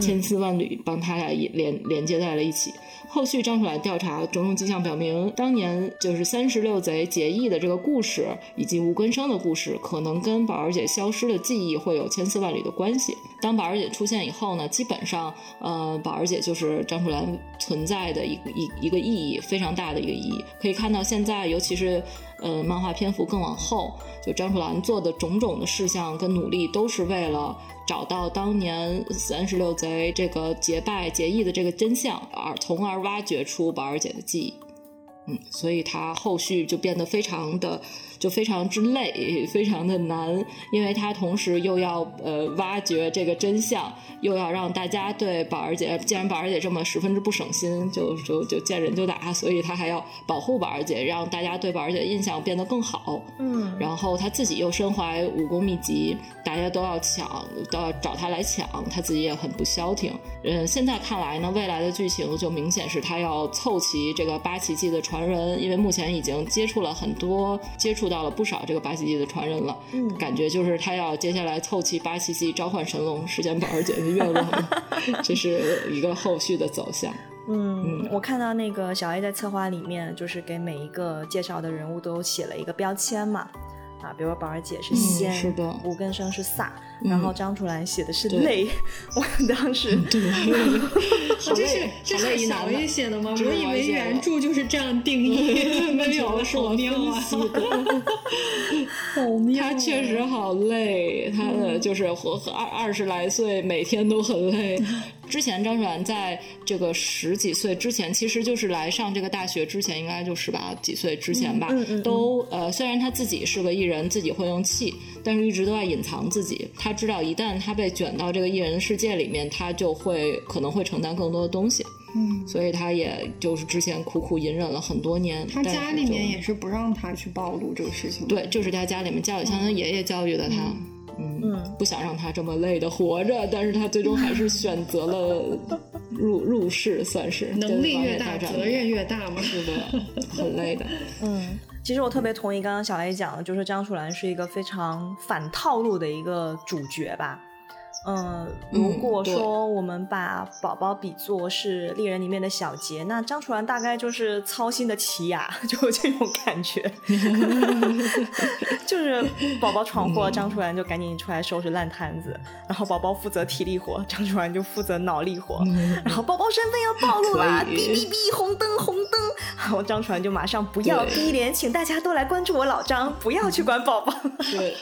千丝万缕帮他俩也连连接在了一起。后续张楚岚调查，种种迹象表明，当年就是三十六贼结义的这个故事，以及吴根生的故事，可能跟宝儿姐消失的记忆会有千丝万缕的关系。当宝儿姐出现以后呢，基本上，呃，宝儿姐就是张楚岚存在的一个一一个意义，非常大的一个意义。可以看到，现在尤其是呃，漫画篇幅更往后，就张楚岚做的种种的事项跟努力，都是为了找到当年三十六贼这个结拜结义的这个真相，而从而挖掘出宝儿姐的记忆。嗯，所以她后续就变得非常的，就非常之累，非常的难，因为他同时又要呃挖掘这个真相，又要让大家对宝儿姐，既然宝儿姐这么十分之不省心，就就就见人就打，所以他还要保护宝儿姐，让大家对宝儿姐印象变得更好。嗯然后他自己又身怀武功秘籍，大家都要抢，都要找他来抢，他自己也很不消停。嗯，现在看来呢，未来的剧情就明显是他要凑齐这个八奇迹的传人，因为目前已经接触了很多，接触到了不少这个八奇迹的传人了。嗯感觉就是他要接下来凑齐八奇迹，召唤神龙，实现宝儿姐的愿望，[LAUGHS] 这是一个后续的走向。嗯，我看到那个小 A 在策划里面，就是给每一个介绍的人物都写了一个标签嘛。啊，比如说宝儿姐是仙，是的吴根生是飒，嗯然后张楚岚写的是对泪。[LAUGHS] 我当时对，[LAUGHS] 好这是，这是小一男 A。写的吗？我以为原著就是这样定义，[LAUGHS] 没有，是我好妙啊！他确实好累，他的就是活和二二十来岁，每天都很累。之前张楚岚在这个十几岁之前，其实就是来上这个大学之前，应该就十八几岁之前吧，嗯嗯嗯都呃，虽然他自己是个艺人，自己会用气，但是一直都在隐藏自己。他知道一旦他被卷到这个艺人世界里面，他就会可能会承担更多的东西。嗯，所以他也就是之前苦苦隐忍了很多年。他家里面也是不让他去暴露这个事情。，对，就是他家里面教育，像他爷爷教育的他，嗯嗯不想让他这么累的活着，但是他最终还是选择了 [LAUGHS] 入入世，算是能力越大，责任越大嘛。是的，[LAUGHS] 很累的。嗯，其实我特别同意刚刚小 A 讲的，就是张楚岚是一个非常反套路的一个主角吧。嗯，如果说我们把宝宝比作是猎人里面的小杰，那张楚岚大概就是操心的奇雅，[LAUGHS] 就有这种感觉。[LAUGHS] 就是宝宝闯祸，张楚岚就赶紧出来收拾烂摊子，然后宝宝负责体力活，张楚岚就负责脑力活。然后宝宝身份要暴露啦，可以哔哔哔，红灯红灯，然后张楚岚就马上不要逼脸，请大家都来关注我老张，不要去管宝宝。对，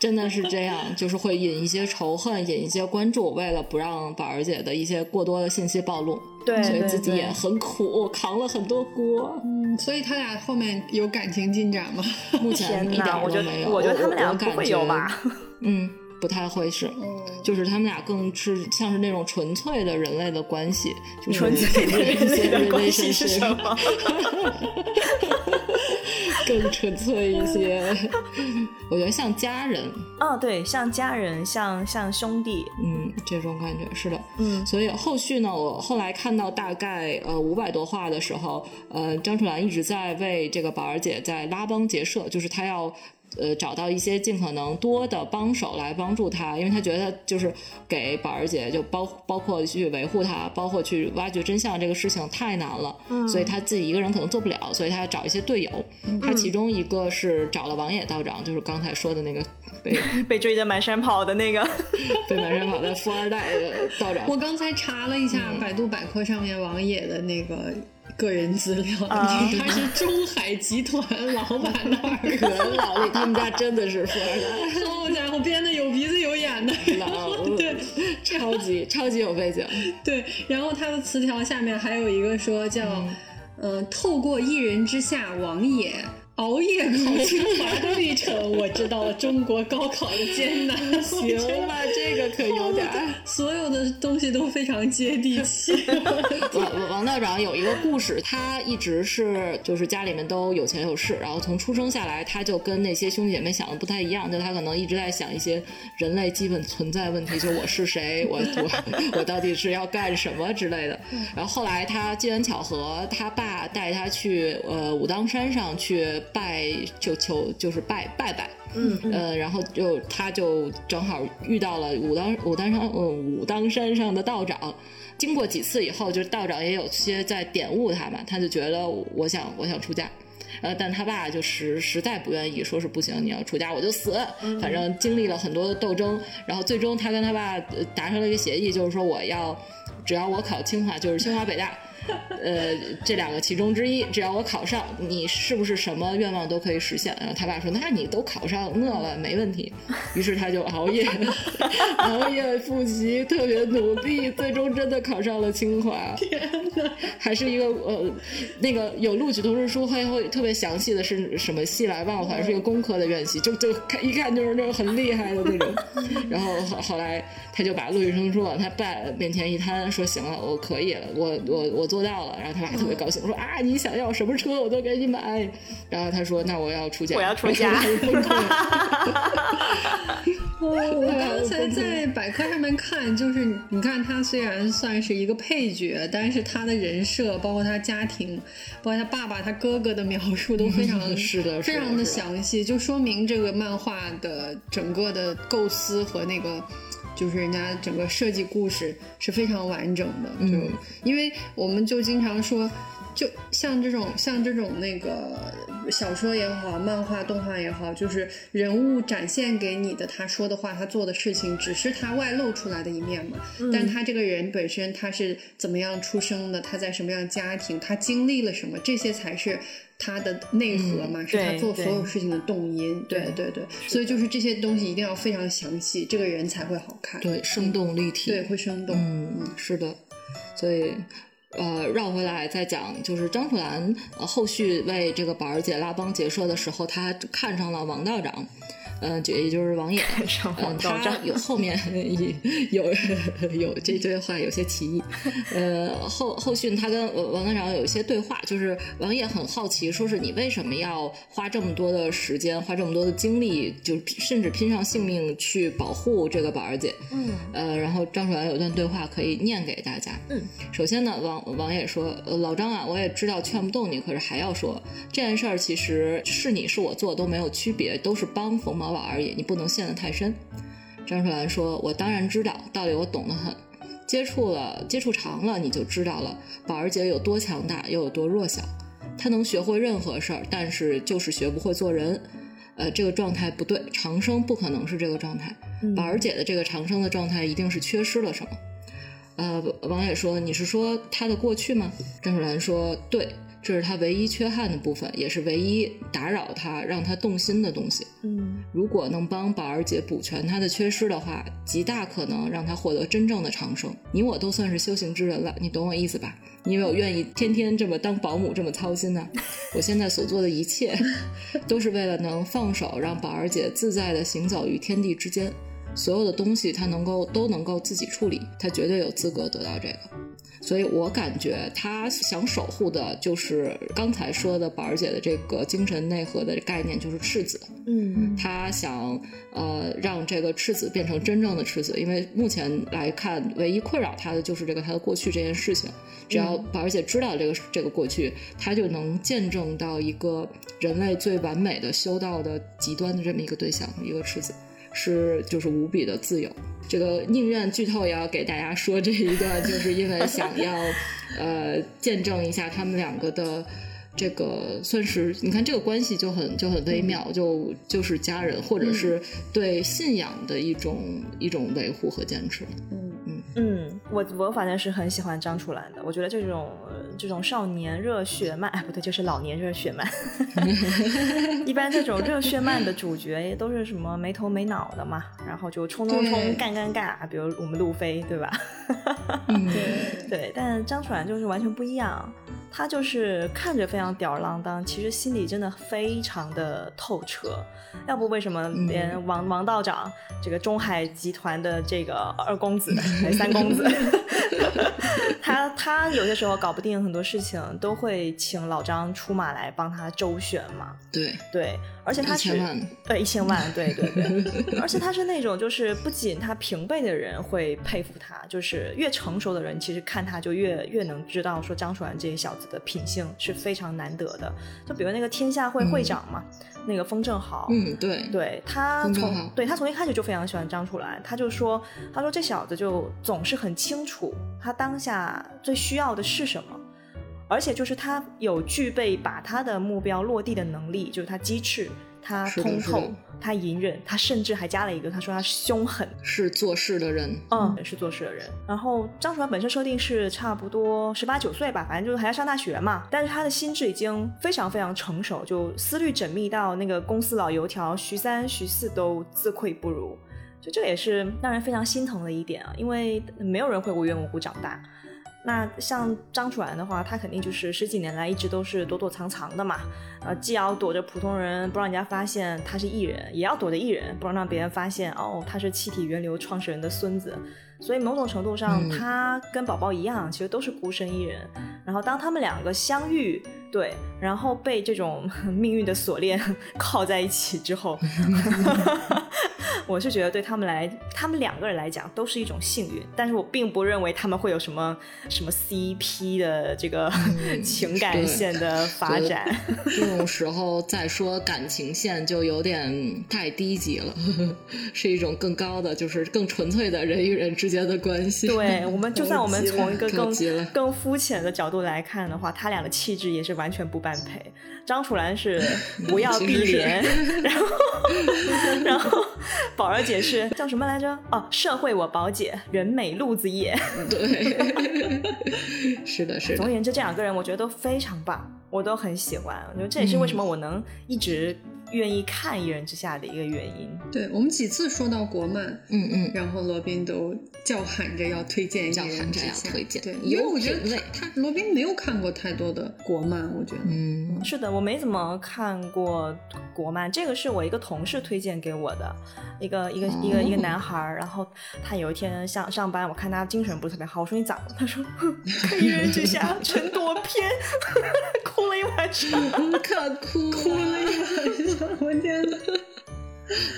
真的是这样，就是会引一些仇恨，引一些关注，为了不让宝儿姐的一些过多的信息暴露，对对所以自己也很苦，扛了很多锅。嗯，所以他俩后面有感情进展吗？目前一点哪，我觉得儿都没有。我觉得他们俩不会有吧？？感觉嗯，不太会是。就是他们俩更是像是那种纯粹的人类的关系，就是纯粹的人类的关系是什么？[LAUGHS] 更纯粹一些。我觉得像家人，哦，对，像家人，像像兄弟，嗯，这种感觉是的。嗯所以后续呢，我后来看到大概呃五百多话的时候，呃，张楚岚一直在为这个宝儿姐在拉帮结社，就是她要。呃，找到一些尽可能多的帮手来帮助他，因为他觉得就是给宝儿姐就包包括去维护她，包括去挖掘真相这个事情太难了，所以他自己一个人可能做不了，所以他要找一些队友。他其中一个是找了王野道长，就是刚才说的那个被 [LAUGHS] 被追着满山跑的那个，[LAUGHS] 被满山跑的富二代的道长。我刚才查了一下百度百科上面王野的那个个人资料，啊他是中海集团老板的儿子。[LAUGHS] 老李他们家真的是富二代。好家伙，编的有鼻子有眼的。老对，超级超级有背景。对，然后他的词条下面还有一个说叫，嗯、透过一人之下，王也。熬夜考清华的历程，我知道了中国高考的艰难。[LAUGHS] 行吧，这个可有点儿。所有的东西都非常接地气。[LAUGHS] 王王道长有一个故事，他一直是就是家里面都有钱有势，然后从出生下来，他就跟那些兄弟姐妹想的不太一样，就他可能一直在想一些人类基本存在问题，就我是谁，我 [LAUGHS] 我我到底是要干什么之类的。然后后来他机缘巧合，他爸带他去呃武当山上去拜，就求就是拜拜拜。嗯呃，然后就他就正好遇到了武当武当山呃武当山上的道长，经过几次以后，就是道长也有些在点悟他嘛，他就觉得我想我想出家。呃，但他爸就实实在不愿意，说是不行，你要出家我就死。反正经历了很多的斗争，然后最终他跟他爸呃达成了一个协议，就是说我要只要我考清华，就是清华北大，呃，这两个其中之一，只要我考上，你是不是什么愿望都可以实现？然后他爸说：“那你都考上那了，没问题。”于是他就熬夜 [LAUGHS] 熬夜复习，特别努力，最终真的考上了清华。天哪！还是一个呃，那个有录取通知书，还会特别详细的是什么系来忘了，反正是一个工科的院系，就就看一看就是那种很厉害的那种。[LAUGHS] 然后后后来他就把录取通知书往他爸面前一摊，说：“行了，我可以了，我我我做到了。”然后他爸特别高兴，说：“啊，你想要什么车我都给你买。”然后他说：“那我要出家，我要出家。我刚才在百科上面看，就是你看他虽然算是一个配角，但是他的人设，包括他家庭，包括他爸爸、他哥哥的描述都非常 [LAUGHS] 是的非常的详细，就说明这个漫画的整个的构思和那个。就是人家整个设计故事是非常完整的，就、嗯。因为我们就经常说，就像这种像这种那个小说也好，漫画、动画也好，就是人物展现给你的，他说的话，他做的事情，只是他外露出来的一面嘛。但他这个人本身，他是怎么样出生的，他在什么样家庭，他经历了什么，这些才是。他的内核嘛，是他做所有事情的动因，对对对，所以就是这些东西一定要非常详细，这个人才会好看，对，生动立体，对，会生动，嗯，是的，所以。呃，绕回来再讲，就是张楚岚呃后续为这个宝儿姐拉帮结社的时候，她看上了王道长，嗯、就也就是王爷，[LAUGHS] 上嗯，他王道长，有后面有有有这对话有些歧义，呃，后后续他跟王道长有一些对话，就是王爷很好奇，说是你为什么要花这么多的时间，花这么多的精力，就甚至拼上性命去保护这个宝儿姐，嗯呃，然后张楚岚有段对话可以念给大家。嗯，首先呢，王王爷说，呃，老张啊，我也知道劝不动你，可是还要说这件事儿，其实是你是我做都没有区别，都是帮冯宝宝而已，你不能陷得太深。张楚岚说，我当然知道，道理我懂得很。接触了，接触长了，你就知道了，宝儿姐有多强大，又有多弱小。她能学会任何事儿，但是就是学不会做人。呃，这个状态不对，长生不可能是这个状态。宝儿姐的这个长生的状态一定是缺失了什么。呃，王野说：“你是说她的过去吗？”张楚岚说：“对，这是他唯一缺憾的部分，也是唯一打扰他、让他动心的东西。嗯如果能帮宝儿姐补全她的缺失的话，极大可能让她获得真正的长生。你我都算是修行之人了，你懂我意思吧？你以为我愿意天天这么当保姆这么操心呢？[LAUGHS] 我现在所做的一切，都是为了能放手，让宝儿姐自在的行走于天地之间。所有的东西他能够都能够自己处理，他绝对有资格得到这个。所以我感觉他想守护的就是刚才说的宝儿姐的这个精神内核的概念，就是赤子。嗯他想呃让这个赤子变成真正的赤子，因为目前来看，唯一困扰他的就是这个他的过去这件事情。只要宝儿姐知道这个这个过去，他就能见证到一个人类最完美的修道的极端的这么一个对象，一个赤子。是就是无比的自由。这个宁愿剧透也要给大家说这一段，[LAUGHS] 就是因为想要呃见证一下他们两个的这个算是你看这个关系就很就很微妙，就就是家人或者是对信仰的一种一种维护和坚持。嗯嗯嗯，我我反正是很喜欢张楚岚的，我觉得这种呃这种少年热血漫，[LAUGHS] 哎，不对，就是老年热血漫。[LAUGHS] 一般这种热血漫的主角都是什么没头没脑的嘛，然后就冲冲冲、对干干干，比如我们路飞，对吧？嗯，[LAUGHS] 对，但张楚然就是完全不一样，他就是看着非常吊儿郎当，其实心里真的非常的透彻。要不为什么连王、王道长这个中海集团的这个二公子、哎三公子，他他有些时候搞不定很多事情，都会请老张出马来帮他周旋嘛。对，对，而且他是对一千万，对对对，而且他是那种就是不仅他平辈的人会佩服他，就是越成熟的人其实看他就越越能知道说张楚然这些小子的品性是非常难得的。就比如那个天下会会长嘛，那个风正豪，嗯，对，对他从对他从一开始就非常喜欢张楚然，他就说他说这小子就总是很清楚他当下最需要的是什么。而且就是他有具备把他的目标落地的能力，就是他机智，他通透，他隐忍，他甚至还加了一个，他说他凶狠，是做事的人，嗯，是做事的人。然后张楚然本身设定是差不多十八九岁吧，反正就是还要上大学嘛，但是他的心智已经非常非常成熟，就思虑缜密到那个公司老油条徐三、徐四都自愧不如。就这也是让人非常心疼的一点啊，因为没有人会无缘无故长大。那像张楚然的话，他肯定就是十几年来一直都是躲躲藏藏的嘛，呃，既要躲着普通人不让人家发现他是艺人，也要躲着艺人不让让别人发现哦他是气体源流创始人的孙子。所以某种程度上，嗯他跟宝宝一样，其实都是孤身一人。然后当他们两个相遇，对，然后被这种 [LAUGHS] 命运的锁链 [LAUGHS] 铐在一起之后，[LAUGHS] [LAUGHS] 我是觉得对他们来，他们两个人来讲都是一种幸运。但是我并不认为他们会有什么什么 CP 的这个、[LAUGHS] 情感线的发对展。这种 [LAUGHS] 时候再说感情线就有点太低级了，是一种更高的，就是更纯粹的人与人之间的关系。对我们，就算我们从一个更更肤浅的角度来看的话，他俩的气质也是完全不般配。张楚岚是不要碧莲，然后然后 [LAUGHS] 宝儿姐是叫什么来着？哦，社会我宝姐，人美路子野。[LAUGHS] 对，[LAUGHS] 是的，是的，总而言之，这两个人我觉得都非常棒，我都很喜欢。我觉得这也是为什么我能一直愿意看《一人之下》的一个原因。对我们几次说到国漫，嗯嗯，然后罗宾都叫喊着要推荐《叫喊着一人之下》，要推荐。对，因为我觉得他他罗宾没有看过太多的国漫，我觉得，嗯，是的，我没怎么看过国漫，这个是我一个同事推荐给我的，一个一个一个一个男孩儿，然后他有一天上上班，我看他精神不是特别好，我说你咋了？[LAUGHS] 他说看《一人之下》[LAUGHS] 陈夺篇，[LAUGHS] 哭了一晚上。看哭哭了一晚上，[LAUGHS] 我天呐。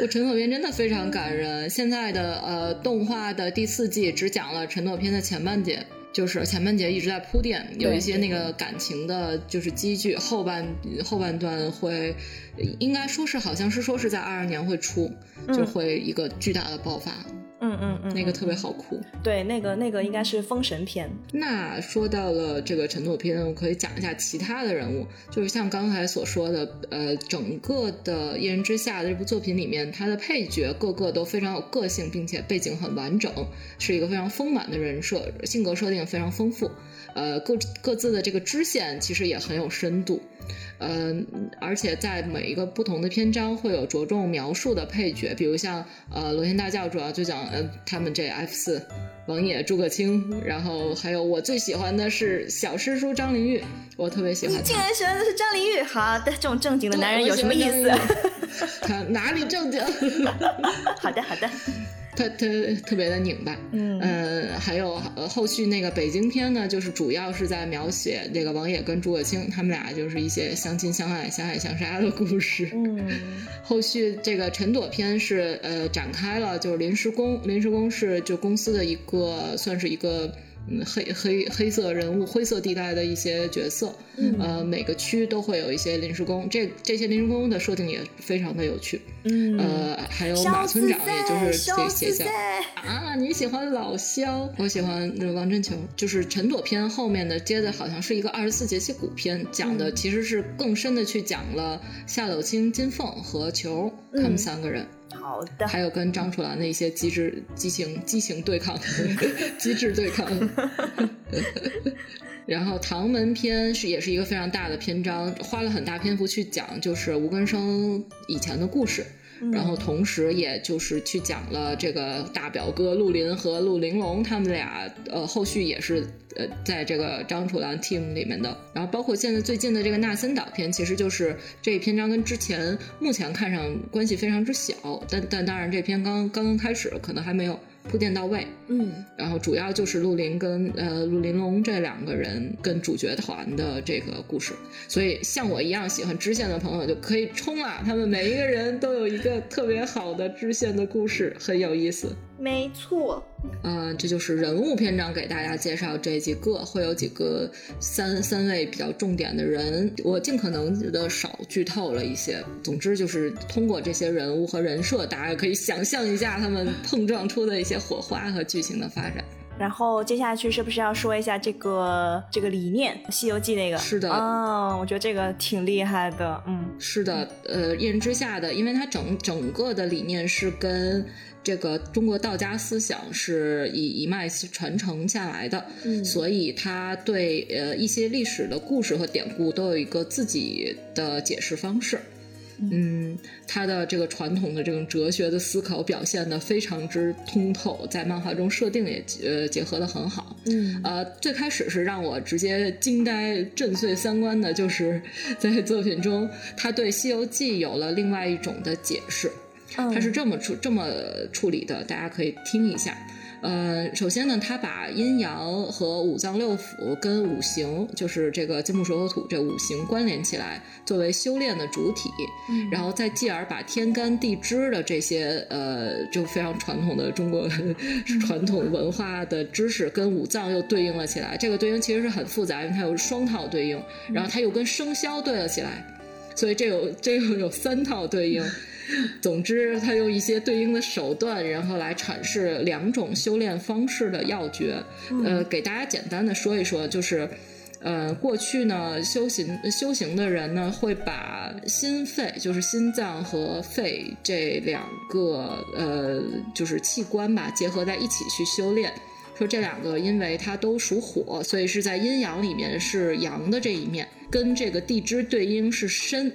我陈朵篇真的非常感人。现在的呃动画的第四季只讲了陈朵篇的前半节，就是前半节一直在铺垫，有一些那个感情的，就是积聚。后半后半段会，应该说是好像是说是在二二年会出，就会一个巨大的爆发，嗯嗯嗯嗯，那个特别好哭。对，那个那个应该是封神篇。那说到了这个陈佐篇，我可以讲一下其他的人物，就是像刚才所说的，呃，整个的《一人之下》的这部作品里面，他的配角个个都非常有个性，并且背景很完整，是一个非常丰满的人设，性格设定非常丰富，呃，各各自的这个支线其实也很有深度。嗯、而且在每一个不同的篇章会有着重描述的配角，比如像呃罗天大教主要就讲呃他们这 F 四王野诸葛青，然后还有我最喜欢的是小师叔张灵玉，我特别喜欢你。竟然喜欢的是张灵玉，好的，这种正经的男人有什么意？思？他 [LAUGHS] 哪里正经？好 [LAUGHS] 的好的，他他特别的拧巴，嗯呃，还有呃后续那个北京篇呢，就是主要是在描写这个王野跟诸葛青他们俩就是一些相亲相爱、相爱相杀的故事。嗯 [LAUGHS] 后续这个陈朵篇是呃展开了，就是临时工，临时工是就公司的一个算是一个嗯黑黑黑色人物、灰色地带的一些角色，呃每个区都会有一些临时工，这这些临时工的设定也非常的有趣，嗯，呃还有马村长也就是小这写下自在啊，你喜欢老萧，我喜欢那王振球，就是陈朵篇后面的接的好像是一个二十四节气古篇，讲的其实是更深的去讲了夏柳青、金凤和球他们三个人，好的，还有跟张楚岚的一些机智、激情、激情对抗、[LAUGHS] 机智对抗。[LAUGHS] 然后唐门篇是也是一个非常大的篇章，花了很大篇幅去讲就是吴根生以前的故事。然后同时，也就是去讲了这个大表哥陆林和陆玲珑他们俩，呃，后续也是呃在这个张楚岚 team 里面的。然后包括现在最近的这个纳森岛篇，其实就是这一篇章跟之前目前看上关系非常之小，但但当然这篇刚刚刚开始，可能还没有。铺垫到位，嗯，然后主要就是陆林跟呃陆林龙这两个人跟主角团的这个故事，所以像我一样喜欢支线的朋友就可以冲啊！他们每一个人都有一个特别好的支线的故事，很有意思。没错，嗯，这就是人物篇章给大家介绍这几个，会有几个三三位比较重点的人，我尽可能的少剧透了一些。总之就是通过这些人物和人设，大家可以想象一下他们碰撞出的一些火花和剧情的发展。然后接下去是不是要说一下这个这个理念，《西游记》那个？是的，啊，我觉得这个挺厉害的，嗯，是的，呃，一人之下的，因为它整整个的理念是跟。这个中国道家思想是以一脉传承下来的，嗯，所以他对呃一些历史的故事和典故都有一个自己的解释方式，嗯，他的这个传统的这种哲学的思考表现的非常之通透，在漫画中设定也呃结合的很好，嗯，呃，最开始是让我直接惊呆、震碎三观的，就是 [LAUGHS] 在作品中他对《西游记》有了另外一种的解释。他是这么处这么处理的，大家可以听一下。呃，首先呢，他把阴阳和五脏六腑跟五行，就是这个金木水火土这五行关联起来，作为修炼的主体。然后再继而把天干地支的这些呃，就非常传统的中国 [LAUGHS] 传统文化的知识，跟五脏又对应了起来。这个对应其实是很复杂，因为它有双套对应，然后它又跟生肖对了起来，所以这有这又有三套对应。[LAUGHS] [LAUGHS] 总之，他用一些对应的手段，然后来阐释两种修炼方式的要诀。呃，给大家简单的说一说，就是，呃，过去呢，修行修行的人呢，会把心肺，就是心脏和肺这两个呃，就是器官吧，结合在一起去修炼。说这两个，因为它都属火，所以是在阴阳里面是阳的这一面。跟这个地支对应是申，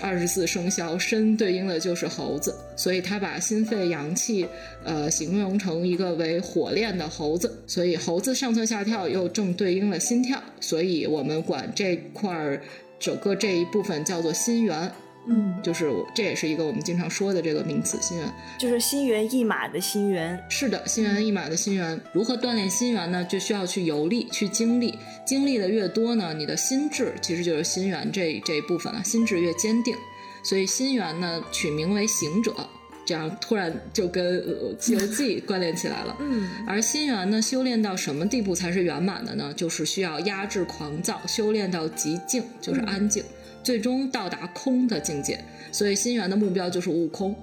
二十四生肖申对应的就是猴子，所以他把心肺阳气，呃，形容成一个为火炼的猴子，所以猴子上蹿下跳又正对应了心跳，所以我们管这块儿整个这一部分叫做心源。嗯，就是这也是一个我们经常说的这个名词，心源，就是心猿意马的心猿。是的，心猿意马的心猿。如何锻炼心源呢？就需要去游历，去经历，经历的越多呢，你的心智其实就是心源这这一部分了，心智越坚定。所以心源呢，取名为行者，这样突然就跟《西游记》[LAUGHS] 关联起来了。嗯，而心源呢，修炼到什么地步才是圆满的呢？就是需要压制狂躁，修炼到极静，就是安静。最终到达空的境界，所以心源的目标就是悟空。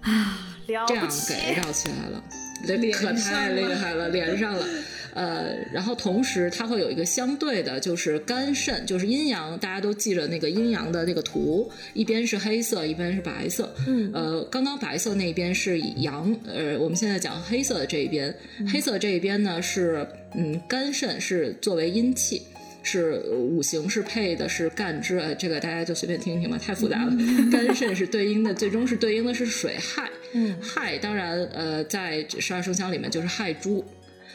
啊，这样给绕起来了，[LAUGHS] 这可太厉害了，[LAUGHS] 连上了。呃，然后同时它会有一个相对的，就是肝肾，就是阴阳，大家都记着那个阴阳的那个图，一边是黑色，一边是白色。嗯，呃，刚刚白色那边是阳，呃，我们现在讲黑色的这一边，黑色这一边呢是嗯肝肾是作为阴气。是五行是配的是干支，呃，这个大家就随便听听吧，太复杂了。[LAUGHS] 肝肾是对应的，最终是对应的是水亥。嗯，亥当然，呃，在十二生肖里面就是亥猪，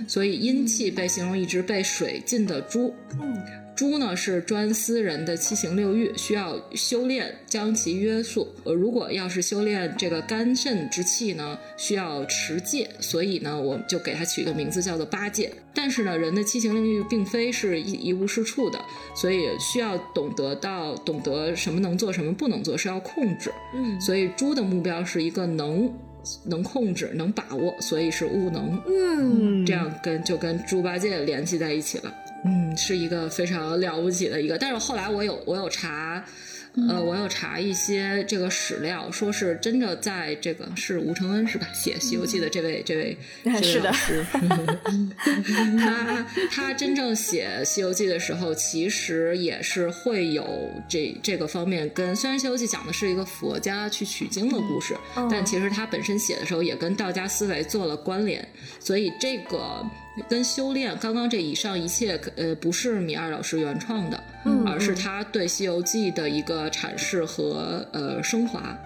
所以阴气被形容一只被水浸的猪。嗯。猪呢是专司人的七情六欲，需要修炼将其约束。呃，如果要是修炼这个肝肾之气呢，需要持戒，所以呢，我就给它取一个名字叫做八戒。但是呢，人的七情六欲并非是一一无是处的，所以需要懂得到懂得什么能做，什么不能做，是要控制。嗯，所以猪的目标是一个能能控制、能把握，所以是悟能。嗯，这样跟就跟猪八戒联系在一起了。嗯，是一个非常了不起的一个，但是后来我有我有查。呃，我有查一些这个史料，说是真的在这个是吴承恩是吧？写《西游记》的这位这位 [LAUGHS] 这位老师，他他真正写《西游记》的时候，其实也是会有这这个方面跟。虽然《西游记》讲的是一个佛家去取经的故事，但其实他本身写的时候也跟道家思维做了关联，所以这个跟修炼，刚刚这以上一切，呃，不是米二老师原创的，嗯而是他对《西游记》的一个阐释和呃升华。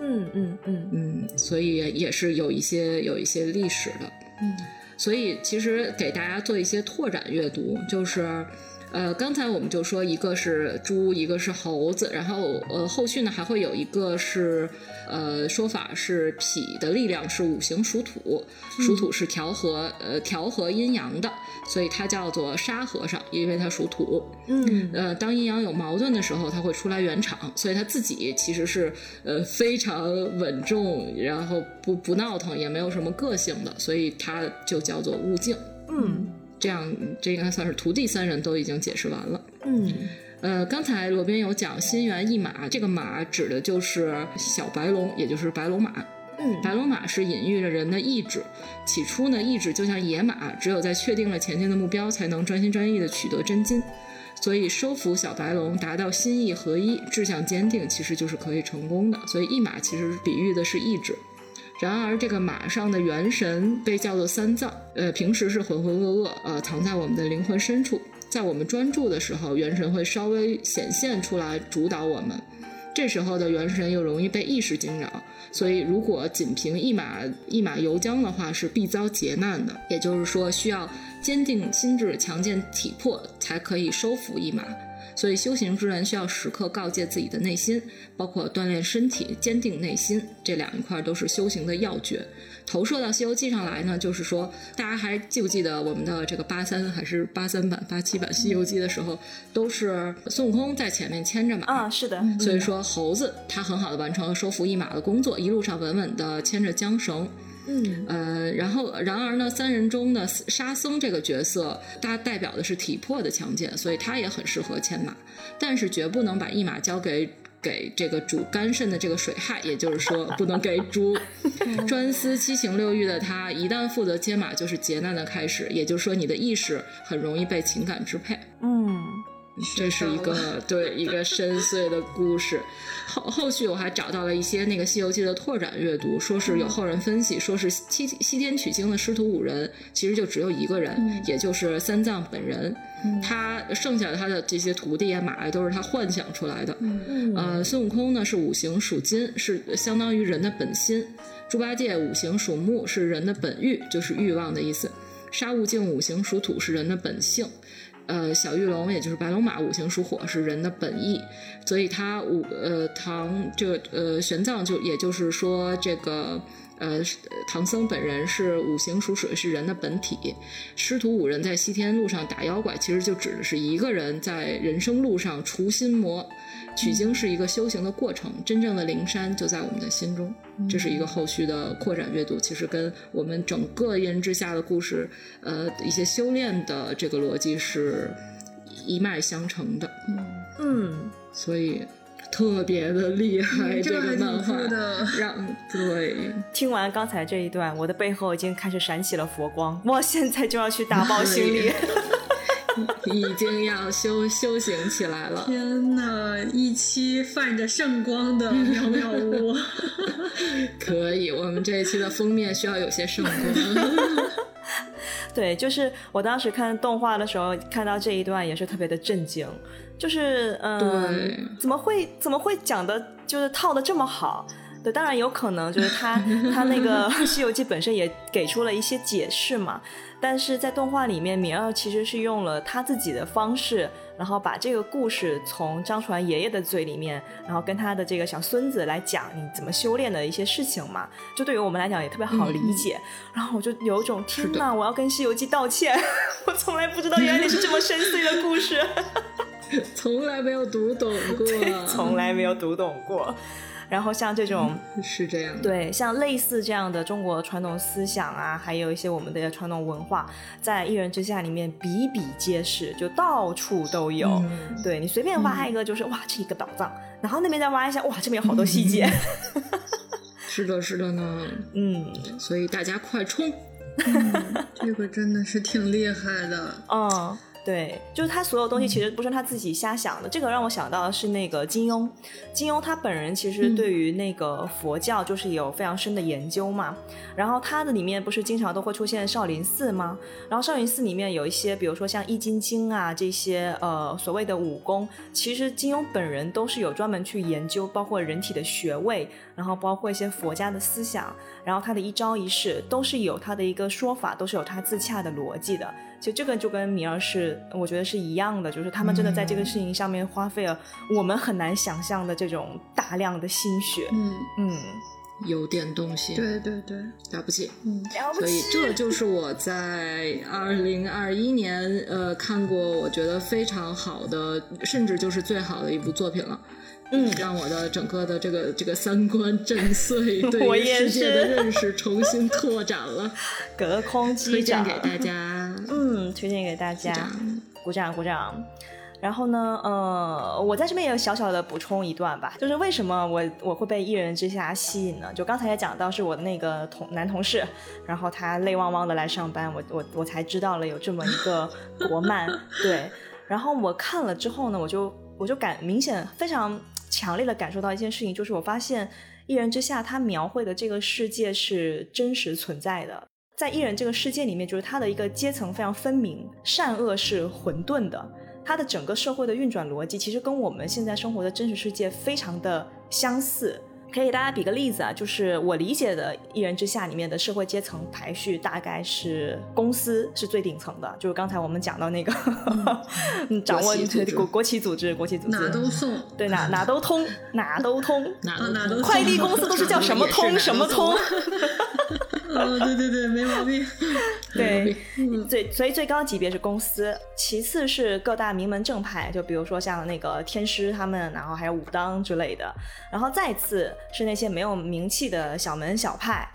嗯嗯嗯嗯，所以也是有一些有一些历史的。嗯，所以其实给大家做一些拓展阅读，就是。呃，刚才我们就说一个是猪，一个是猴子，然后呃，后续呢还会有一个是呃说法是脾的力量是五行属土，属土是调和呃调和阴阳的，所以它叫做沙和尚，因为它属土。嗯呃，当阴阳有矛盾的时候，它会出来圆场，所以他自己其实是呃非常稳重，然后不不闹腾，也没有什么个性的，所以它就叫做悟净。嗯这样，这应该算是徒弟三人都已经解释完了。嗯呃，刚才罗宾有讲心猿意马，这个马指的就是小白龙，也就是白龙马。嗯白龙马是隐喻着人的意志。起初呢，意志就像野马，只有在确定了前进的目标，才能专心专意地取得真金。所以收服小白龙，达到心意合一、志向坚定，其实就是可以成功的。所以一马其实比喻的是意志。然而，这个马上的元神被叫做三藏，呃，平时是浑浑噩噩，呃，藏在我们的灵魂深处。在我们专注的时候，元神会稍微显现出来，主导我们。这时候的元神又容易被意识惊扰，所以如果仅凭一马一马游江的话，是必遭劫难的。也就是说，需要坚定心智、强健体魄，才可以收服一马。所以，修行之人需要时刻告诫自己的内心，包括锻炼身体、坚定内心，这两一块都是修行的要诀。投射到《西游记》上来呢，就是说，大家还记不记得我们的这个八三还是八三版、八七版《西游记》的时候，都是孙悟空在前面牵着马啊，是的，所以说猴子他很好的完成了收服一马的工作，一路上稳稳的牵着缰绳。嗯呃，然后然而呢，三人中的沙僧这个角色，他代表的是体魄的强健，所以他也很适合牵马，但是绝不能把一马交给。给这个主肝肾的这个水害，也就是说，不能给猪。[LAUGHS] 专司七情六欲的他，一旦负责牵马，就是劫难的开始。也就是说，你的意识很容易被情感支配。嗯这是一个 [LAUGHS] 对一个深邃的故事。后后续我还找到了一些那个《西游记》的拓展阅读，说是有后人分析，说是西西天取经的师徒五人，其实就只有一个人，也就是三藏本人。他剩下的他的这些徒弟啊、马呀，都是他幻想出来的。嗯呃，孙悟空呢是五行属金，是相当于人的本心；猪八戒五行属木，是人的本欲，就是欲望的意思；沙悟净五行属土，是人的本性。呃，小玉龙也就是白龙马五行属火，是人的本意，所以他五呃唐这呃玄奘就也就是说这个呃唐僧本人是五行属水，是人的本体。师徒五人在西天路上打妖怪，其实就指的是一个人在人生路上除心魔。取经是一个修行的过程，真正的灵山就在我们的心中。这是一个后续的扩展阅读，其实跟我们整个一人之下的故事，呃，一些修炼的这个逻辑是一脉相承的，嗯，所以特别的厉害。这这个漫画酷的让 [LAUGHS] 对听完刚才这一段，我的背后已经开始闪起了佛光，我现在就要去打包行李。[LAUGHS] [LAUGHS] 已经要修修行起来了。天哪，一期泛着圣光的妙妙屋，[LAUGHS] 可以，我们这一期的封面需要有些圣光。[LAUGHS] 对，就是我当时看动画的时候，看到这一段也是特别的震惊，就是嗯对，怎么会怎么会讲的，就是套的这么好？对，当然有可能就是他 [LAUGHS] 他那个《西游记》本身也给出了一些解释嘛，但是在动画里面，米二其实是用了他自己的方式，然后把这个故事从张传爷爷的嘴里面，然后跟他的这个小孙子来讲你怎么修炼的一些事情嘛，就对于我们来讲也特别好理解。然后我就有一种天哪，我要跟《西游记》道歉，我从来不知道原来你是这么深邃的故事，[LAUGHS] 从来没有读懂过，[LAUGHS] 从来没有读懂过。然后像这种。是这样的。对，像类似这样的中国传统思想啊，还有一些我们的传统文化，在《一人之下》里面比比皆是，就到处都有。嗯对你随便挖一个，就是、哇，这一个宝藏，然后那边再挖一下，哇，这边有好多细节。是的，是的呢。嗯所以大家快冲！[LAUGHS] 这个真的是挺厉害的。嗯，对，就是他所有东西其实不是他自己瞎想的。这个让我想到的是那个金庸，金庸他本人其实对于那个佛教就是有非常深的研究嘛。然后他的里面不是经常都会出现少林寺吗？然后少林寺里面有一些，比如说像易筋经啊这些呃所谓的武功，其实金庸本人都是有专门去研究，包括人体的穴位，然后包括一些佛家的思想，然后他的一招一式都是有他的一个说法，都是有他自洽的逻辑的。其实这个就跟米儿是，我觉得是一样的，就是他们真的在这个事情上面花费了我们很难想象的这种大量的心血。嗯嗯，有点东西，对对对，了不起。嗯，了不所以起。这就是我在二零二一年呃看过我觉得非常好的，甚至就是最好的一部作品了。嗯让我的整个的这个这个三观震碎，[LAUGHS] 对于我也世界的是认识重新拓展了，[LAUGHS] 隔空击推荐，给大家。嗯，推荐给大家，鼓掌鼓掌。然后呢，呃，我在这边也有小小的补充一段吧，就是为什么我我会被《一人之下》吸引呢？就刚才也讲到，是我的那个同男同事，然后他泪汪汪的来上班，我我我才知道了有这么一个国漫，对。然后我看了之后呢，我就我就感明显非常强烈的感受到一件事情，就是我发现《一人之下》它描绘的这个世界是真实存在的。在艺人这个世界里面，就是它的一个阶层非常分明，善恶是混沌的。它的整个社会的运转逻辑，其实跟我们现在生活的真实世界非常的相似。可以给大家比个例子啊，就是我理解的《一人之下》里面的社会阶层排序，大概是公司是最顶层的，就是刚才我们讲到那个嗯 [LAUGHS] 掌握国国国企组织，国企组织哪都送，对哪哪都通，哪都通，[LAUGHS] 哪啊哪都快递公司都是叫什么通什么通。[LAUGHS] 哦，对对对，没毛病。[LAUGHS] 对，最所以最高级别是公司，其次是各大名门正派，就比如说像那个天师他们，然后还有武当之类的，然后再次是那些没有名气的小门小派，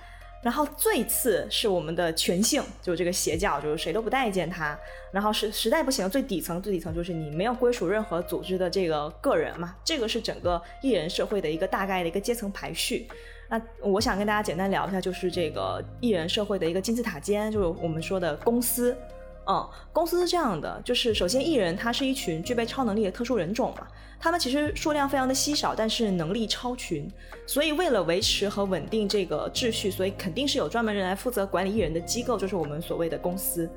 然后最次是我们的全性，就是这个邪教，就是谁都不待见他，然后是实在不行，最底层最底层就是你没有归属任何组织的这个个人嘛，这个是整个艺人社会的一个大概的一个阶层排序。那我想跟大家简单聊一下，就是这个艺人社会的一个金字塔尖，就是我们说的公司。嗯，公司是这样的，就是首先艺人他是一群具备超能力的特殊人种嘛，他们其实数量非常的稀少，但是能力超群，所以为了维持和稳定这个秩序，所以肯定是有专门人来负责管理艺人的机构，就是我们所谓的公司。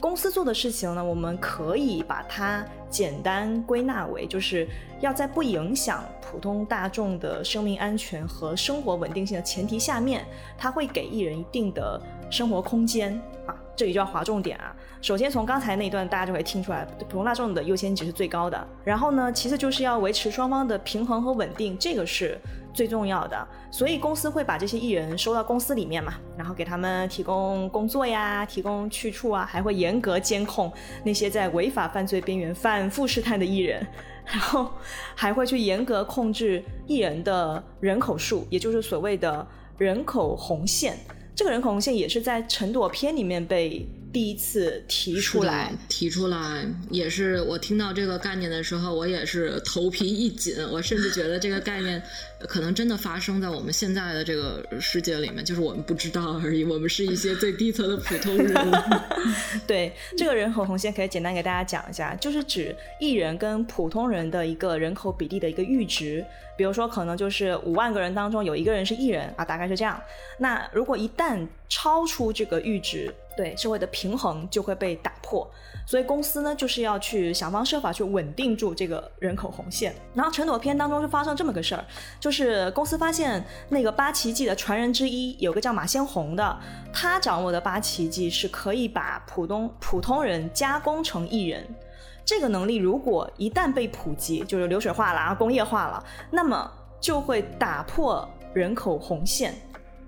公司做的事情呢，我们可以把它简单归纳为，就是要在不影响普通大众的生命安全和生活稳定性的前提下面，它会给艺人一定的生活空间啊。这里就要划重点啊。首先从刚才那一段大家就可以听出来，普通大众的优先级是最高的。然后呢，其次就是要维持双方的平衡和稳定，这个是最重要的。所以公司会把这些艺人收到公司里面嘛，然后给他们提供工作呀，提供去处啊，还会严格监控那些在违法犯罪边缘反复试探的艺人，然后还会去严格控制艺人的人口数，也就是所谓的人口红线。这个人口红线也是在陈朵篇里面被第一次提出来，提出来也是我听到这个概念的时候，我也是头皮一紧，[LAUGHS] 我甚至觉得这个概念可能真的发生在我们现在的这个世界里面，就是我们不知道而已，我们是一些最低层的普通人。[LAUGHS] 对，这个人口红线可以简单给大家讲一下，就是指艺人跟普通人的一个人口比例的一个阈值。比如说，可能就是五万个人当中有一个人是艺人啊，大概是这样。那如果一旦超出这个阈值，对社会的平衡就会被打破。所以公司呢，就是要去想方设法去稳定住这个人口红线。然后陈朵篇当中就发生这么个事儿，就是公司发现那个八奇迹的传人之一有个叫马先红的，他掌握的八奇迹是可以把普通普通人加工成艺人。这个能力如果一旦被普及，就是流水化了啊，工业化了，那么就会打破人口红线，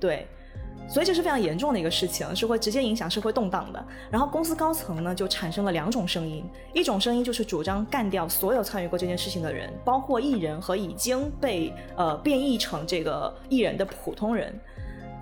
对，所以这是非常严重的一个事情，是会直接影响社会动荡的。然后公司高层呢就产生了两种声音，一种声音就是主张干掉所有参与过这件事情的人，包括艺人和已经被呃变异成这个艺人的普通人。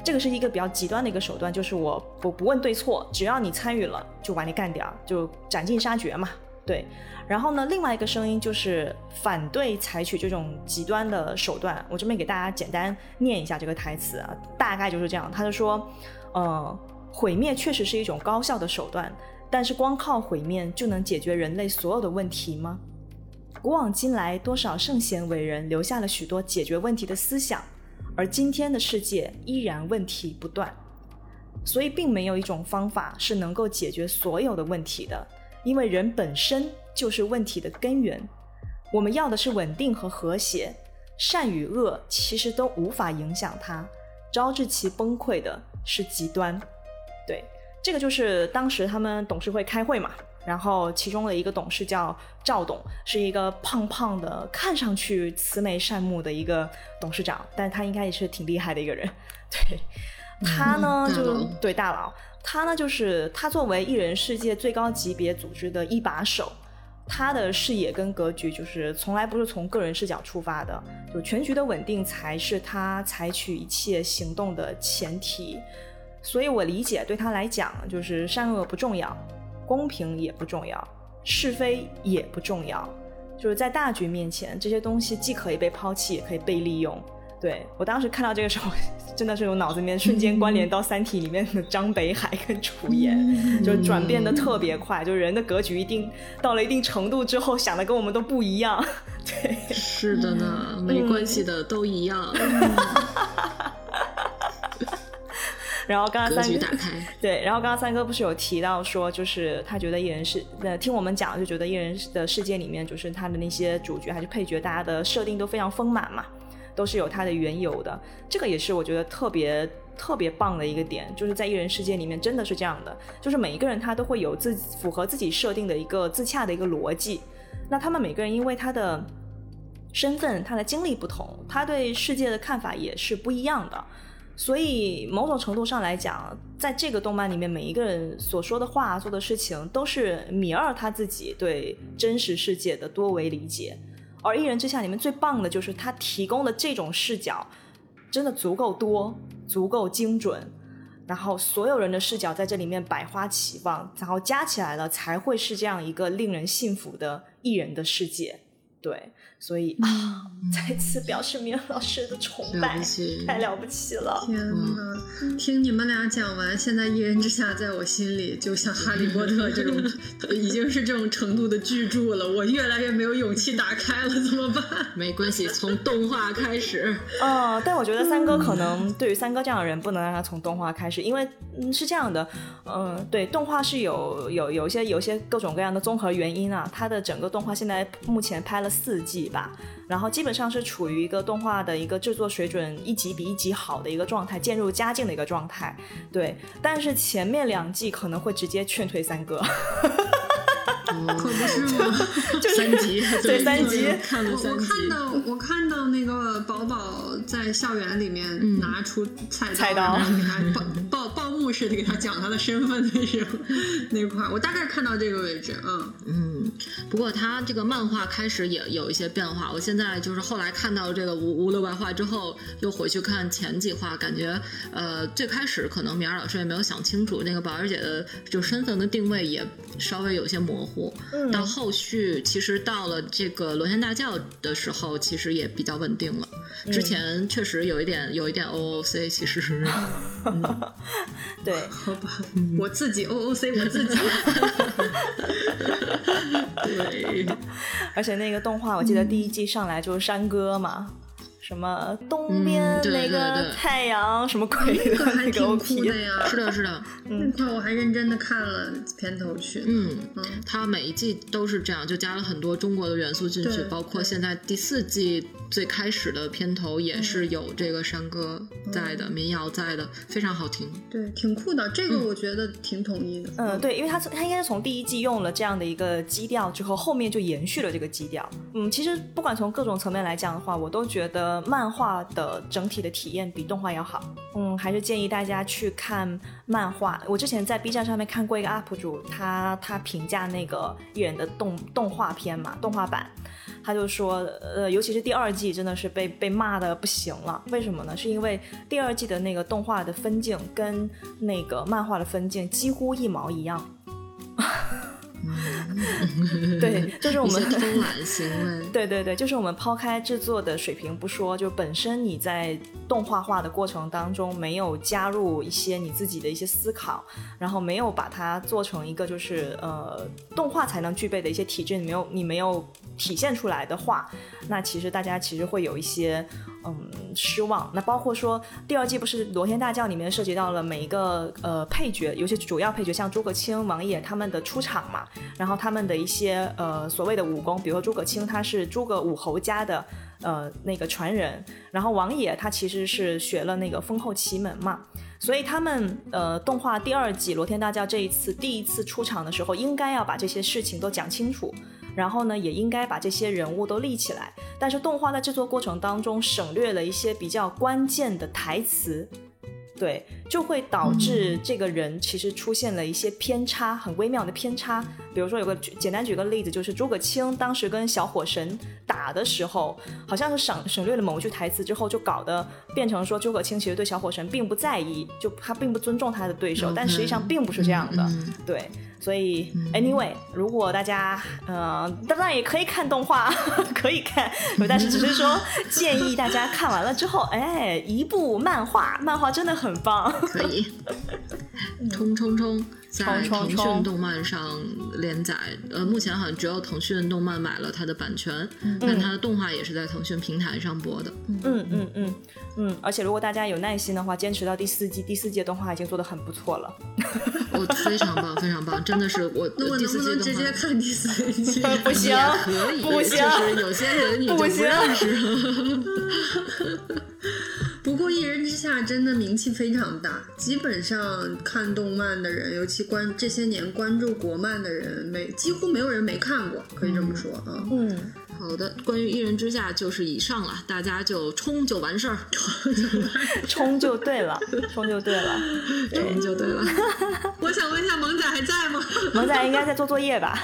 这个是一个比较极端的一个手段，就是我我不问对错，只要你参与了，就把你干掉，就斩尽杀绝嘛。对，然后呢，另外一个声音就是反对采取这种极端的手段。我这边给大家简单念一下这个台词啊，大概就是这样。他就说，呃，毁灭确实是一种高效的手段，但是光靠毁灭就能解决人类所有的问题吗？古往今来，多少圣贤伟人留下了许多解决问题的思想，而今天的世界依然问题不断。所以，并没有一种方法是能够解决所有的问题的，因为人本身就是问题的根源。我们要的是稳定和和谐，善与恶其实都无法影响它，招致其崩溃的是极端。对，这个就是当时他们董事会开会嘛，然后其中的一个董事叫赵董，是一个胖胖的，看上去慈眉善目的一个董事长，但他应该也是挺厉害的一个人，[LAUGHS] 对。他呢，就对大佬，他呢就是他作为艺人世界最高级别组织的一把手，他的视野跟格局就是从来不是从个人视角出发的，就全局的稳定才是他采取一切行动的前提。所以我理解，对他来讲，就是善恶不重要，公平也不重要，是非也不重要，就是在大局面前，这些东西既可以被抛弃，也可以被利用。对我当时看到这个时候，[LAUGHS] 真的是我脑子里面瞬间关联到《三体》里面的张北海跟楚言，就转变的特别快，就人的格局一定到了一定程度之后，想的跟我们都不一样。[LAUGHS] 对，是的呢，没关系的，都一样。[LAUGHS] 然后刚刚三哥打开对，然后刚刚三哥不是有提到说，就是他觉得艺人是，呃，听我们讲就觉得艺人的世界里面，就是他的那些主角还是配角，大家的设定都非常丰满嘛。都是有它的缘由的，这个也是我觉得特别特别棒的一个点，就是在艺人世界里面真的是这样的，就是每一个人他都会有自符合自己设定的一个自洽的一个逻辑。那他们每个人因为他的身份、他的经历不同，他对世界的看法也是不一样的，所以某种程度上来讲，在这个动漫里面，每一个人所说的话、做的事情，都是米二他自己对真实世界的多维理解。而《一人之下》里面最棒的就是他提供的这种视角，真的足够多、足够精准，然后所有人的视角在这里面百花齐放，然后加起来了才会是这样一个令人信服的艺人的世界。对，所以啊，再次表示明老师的崇拜，太了不起了！天哪，听你们俩讲完，现在《一人之下》在我心里就像《哈利波特》这种，[LAUGHS] 已经是这种程度的巨著了。我越来越没有勇气打开了，怎么办？[LAUGHS] 没关系，从动画开始。哦，但我觉得三哥可能对于三哥这样的人，不能让他从动画开始，因为嗯是这样的，嗯，对，动画是有有有一些有一些各种各样的综合原因啊。他的整个动画现在目前拍了。四季吧，然后基本上是处于一个动画的一个制作水准一集比一集好的一个状态，渐入佳境的一个状态。对，但是前面两季可能会直接劝退三哥。[LAUGHS] 可不是吗？[LAUGHS] 三集，对三集，看了三集。我看到我看到那个宝宝在校园里面拿出菜刀，然后给他报报报幕似的给他讲他的身份的时候那块，我大概看到这个位置。嗯嗯。不过他这个漫画开始也有一些变化。我现在就是后来看到这个无无六白话之后，又回去看前几话，感觉呃最开始可能米儿老师也没有想清楚那个宝儿姐的就身份的定位也稍微有些模糊。到后续，其实到了这个螺旋大教的时候，其实也比较稳定了。之前确实有一点，有一点 O O C，其实是，[LAUGHS] 对，好吧，我自己 O O C，我自己。[LAUGHS] 对，[LAUGHS] 而且那个动画，我记得第一季上来就是山歌嘛。什么东边那个太阳什么鬼的那个 OP 的呀？是的，是的。那块我还认真的看了片头曲。嗯嗯，它每一季都是这样，就加了很多中国的元素进去，包括现在第四季最开始的片头也是有这个山歌在的，民谣在的，非常好听。对，挺酷的。这个我觉得挺统一的。嗯，对，因为它它应该是从第一季用了这样的一个基调之后，后面就延续了这个基调。嗯，其实不管从各种层面来讲的话，我都觉得。漫画的整体的体验比动画要好，嗯，还是建议大家去看漫画。我之前在 B 站上面看过一个 UP 主，他他评价那个艺人的动动画片嘛，动画版，他就说，呃，尤其是第二季真的是被被骂的不行了。为什么呢？是因为第二季的那个动画的分镜跟那个漫画的分镜几乎一毛一样。对，[LAUGHS] 就是我们偷懒行为。[LAUGHS] 对对对，就是我们抛开制作的水平不说，就本身你在动画化的过程当中没有加入一些你自己的一些思考，然后没有把它做成一个就是呃动画才能具备的一些体质，你没有你没有体现出来的话，那其实大家其实会有一些嗯失望。那包括说第二季不是《罗天大将》里面涉及到了每一个呃配角，尤其主要配角像诸葛青、王爷他们的出场嘛，然后他们的一些呃所谓的武功，比如说诸葛青他是诸葛武侯家的呃那个传人，然后王爷他其实是学了那个封后奇门嘛。所以他们呃，动画第二季《罗天大将》这一次第一次出场的时候，应该要把这些事情都讲清楚，然后呢，也应该把这些人物都立起来。但是动画在制作过程当中省略了一些比较关键的台词，对，就会导致这个人其实出现了一些偏差，很微妙的偏差。比如说有个简单举个例子，就是诸葛青当时跟小火神打的时候，好像是省省略了某句台词之后，就搞得变成说诸葛青其实对小火神并不在意，就他并不尊重他的对手，但实际上并不是这样的，对。所以，anyway，如果大家，呃，当然也可以看动画，[LAUGHS] 可以看，但是只是说建议大家看完了之后，哎，一部漫画，漫画真的很棒，可以，冲冲冲，在腾讯动漫上连载，呃，目前好像只有腾讯动漫买了它的版权，但它的动画也是在腾讯平台上播的，嗯嗯嗯嗯，而且如果大家有耐心的话，坚持到第四季，第四季的动画已经做的很不错了，我非常棒，非常棒。真的是我，那我能不能直接看第四季？[LAUGHS] 不行，可以，不行，就是有些人你就不认识。[LAUGHS] 不过《一人之下》真的名气非常大，基本上看动漫的人，尤其关这些年关注国漫的人，没几乎没有人没看过，可以这么说啊。嗯。好的，关于一人之下就是以上了，大家就冲就完事儿，[LAUGHS] 冲就对了，冲就对了，[LAUGHS] 冲就对了。我想问一下，萌仔还在吗？[LAUGHS] 萌仔应该在做作业吧？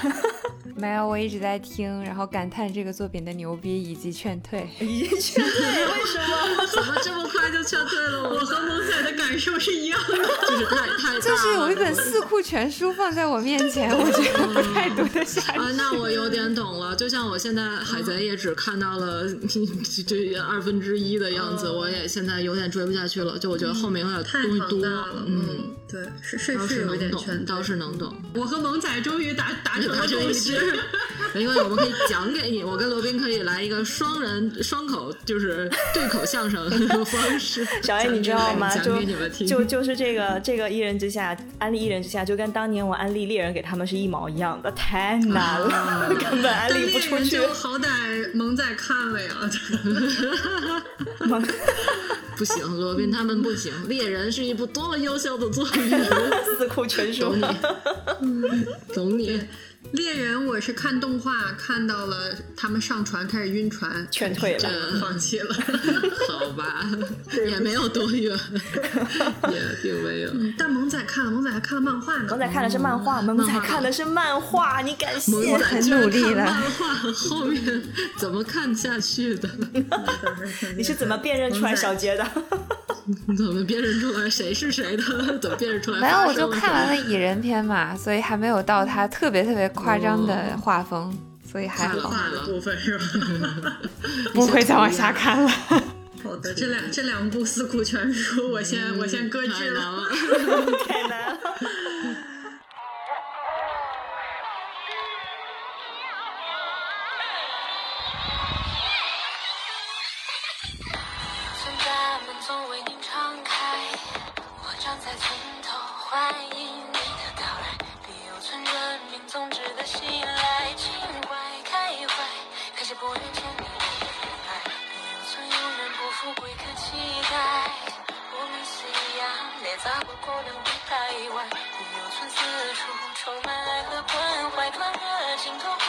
没有，我一直在听，然后感叹这个作品的牛逼以及劝退。以及劝退？为什么？怎么这么快就劝退了？我和萌仔的感受是一样的，就是太太就是有一本四库全书放在我面前，我觉得不太读得下去。啊，那我有点懂了，就像我现在。海贼也只看到了 [LAUGHS] 这二分之一的样子，我也现在有点追不下去了。就我觉得后面有点太多了，嗯，对，是是是有点懂，倒是能懂。我和萌仔终于打打成了 [LAUGHS] 共识，[LAUGHS] 没关系，我们可以讲给你。我跟罗宾可以来一个双人双口，就是对口相声的方式。小 A，你知道吗？就就就是这个这个一人之下安利一人之下，就跟当年我安利猎人给他们是一毛一样的，太难了，根本安利不出去。好歹萌仔看了呀，[LAUGHS] 不行，罗宾他们不行。猎人是一部多么优秀的作品，[LAUGHS] 四库全书，懂你，懂你。猎人，我是看动画看到了他们上船开始晕船，劝退了，放弃了。[LAUGHS] 好吧，也没有多远，[LAUGHS] 也并没有。但萌仔看了，萌仔还看了漫画呢。萌仔看的是漫画，萌仔看的是漫画，你敢信？我很努力了。漫画后面怎么看下去的？[LAUGHS] 你是怎么辨认出来小杰的？[LAUGHS] 怎么辨认出来谁是谁的？怎么辨认出来？没有，我就看完了蚁人篇嘛，所以还没有到他特别特别。夸张的画风，所以还好。的部分是吧？[LAUGHS] 不会再往下看了。[LAUGHS] 好的，这两这两部四库全书，我先我先搁置了。太难了。砸过过两地台湾，留存四处，充满爱和关怀，暖热镜头。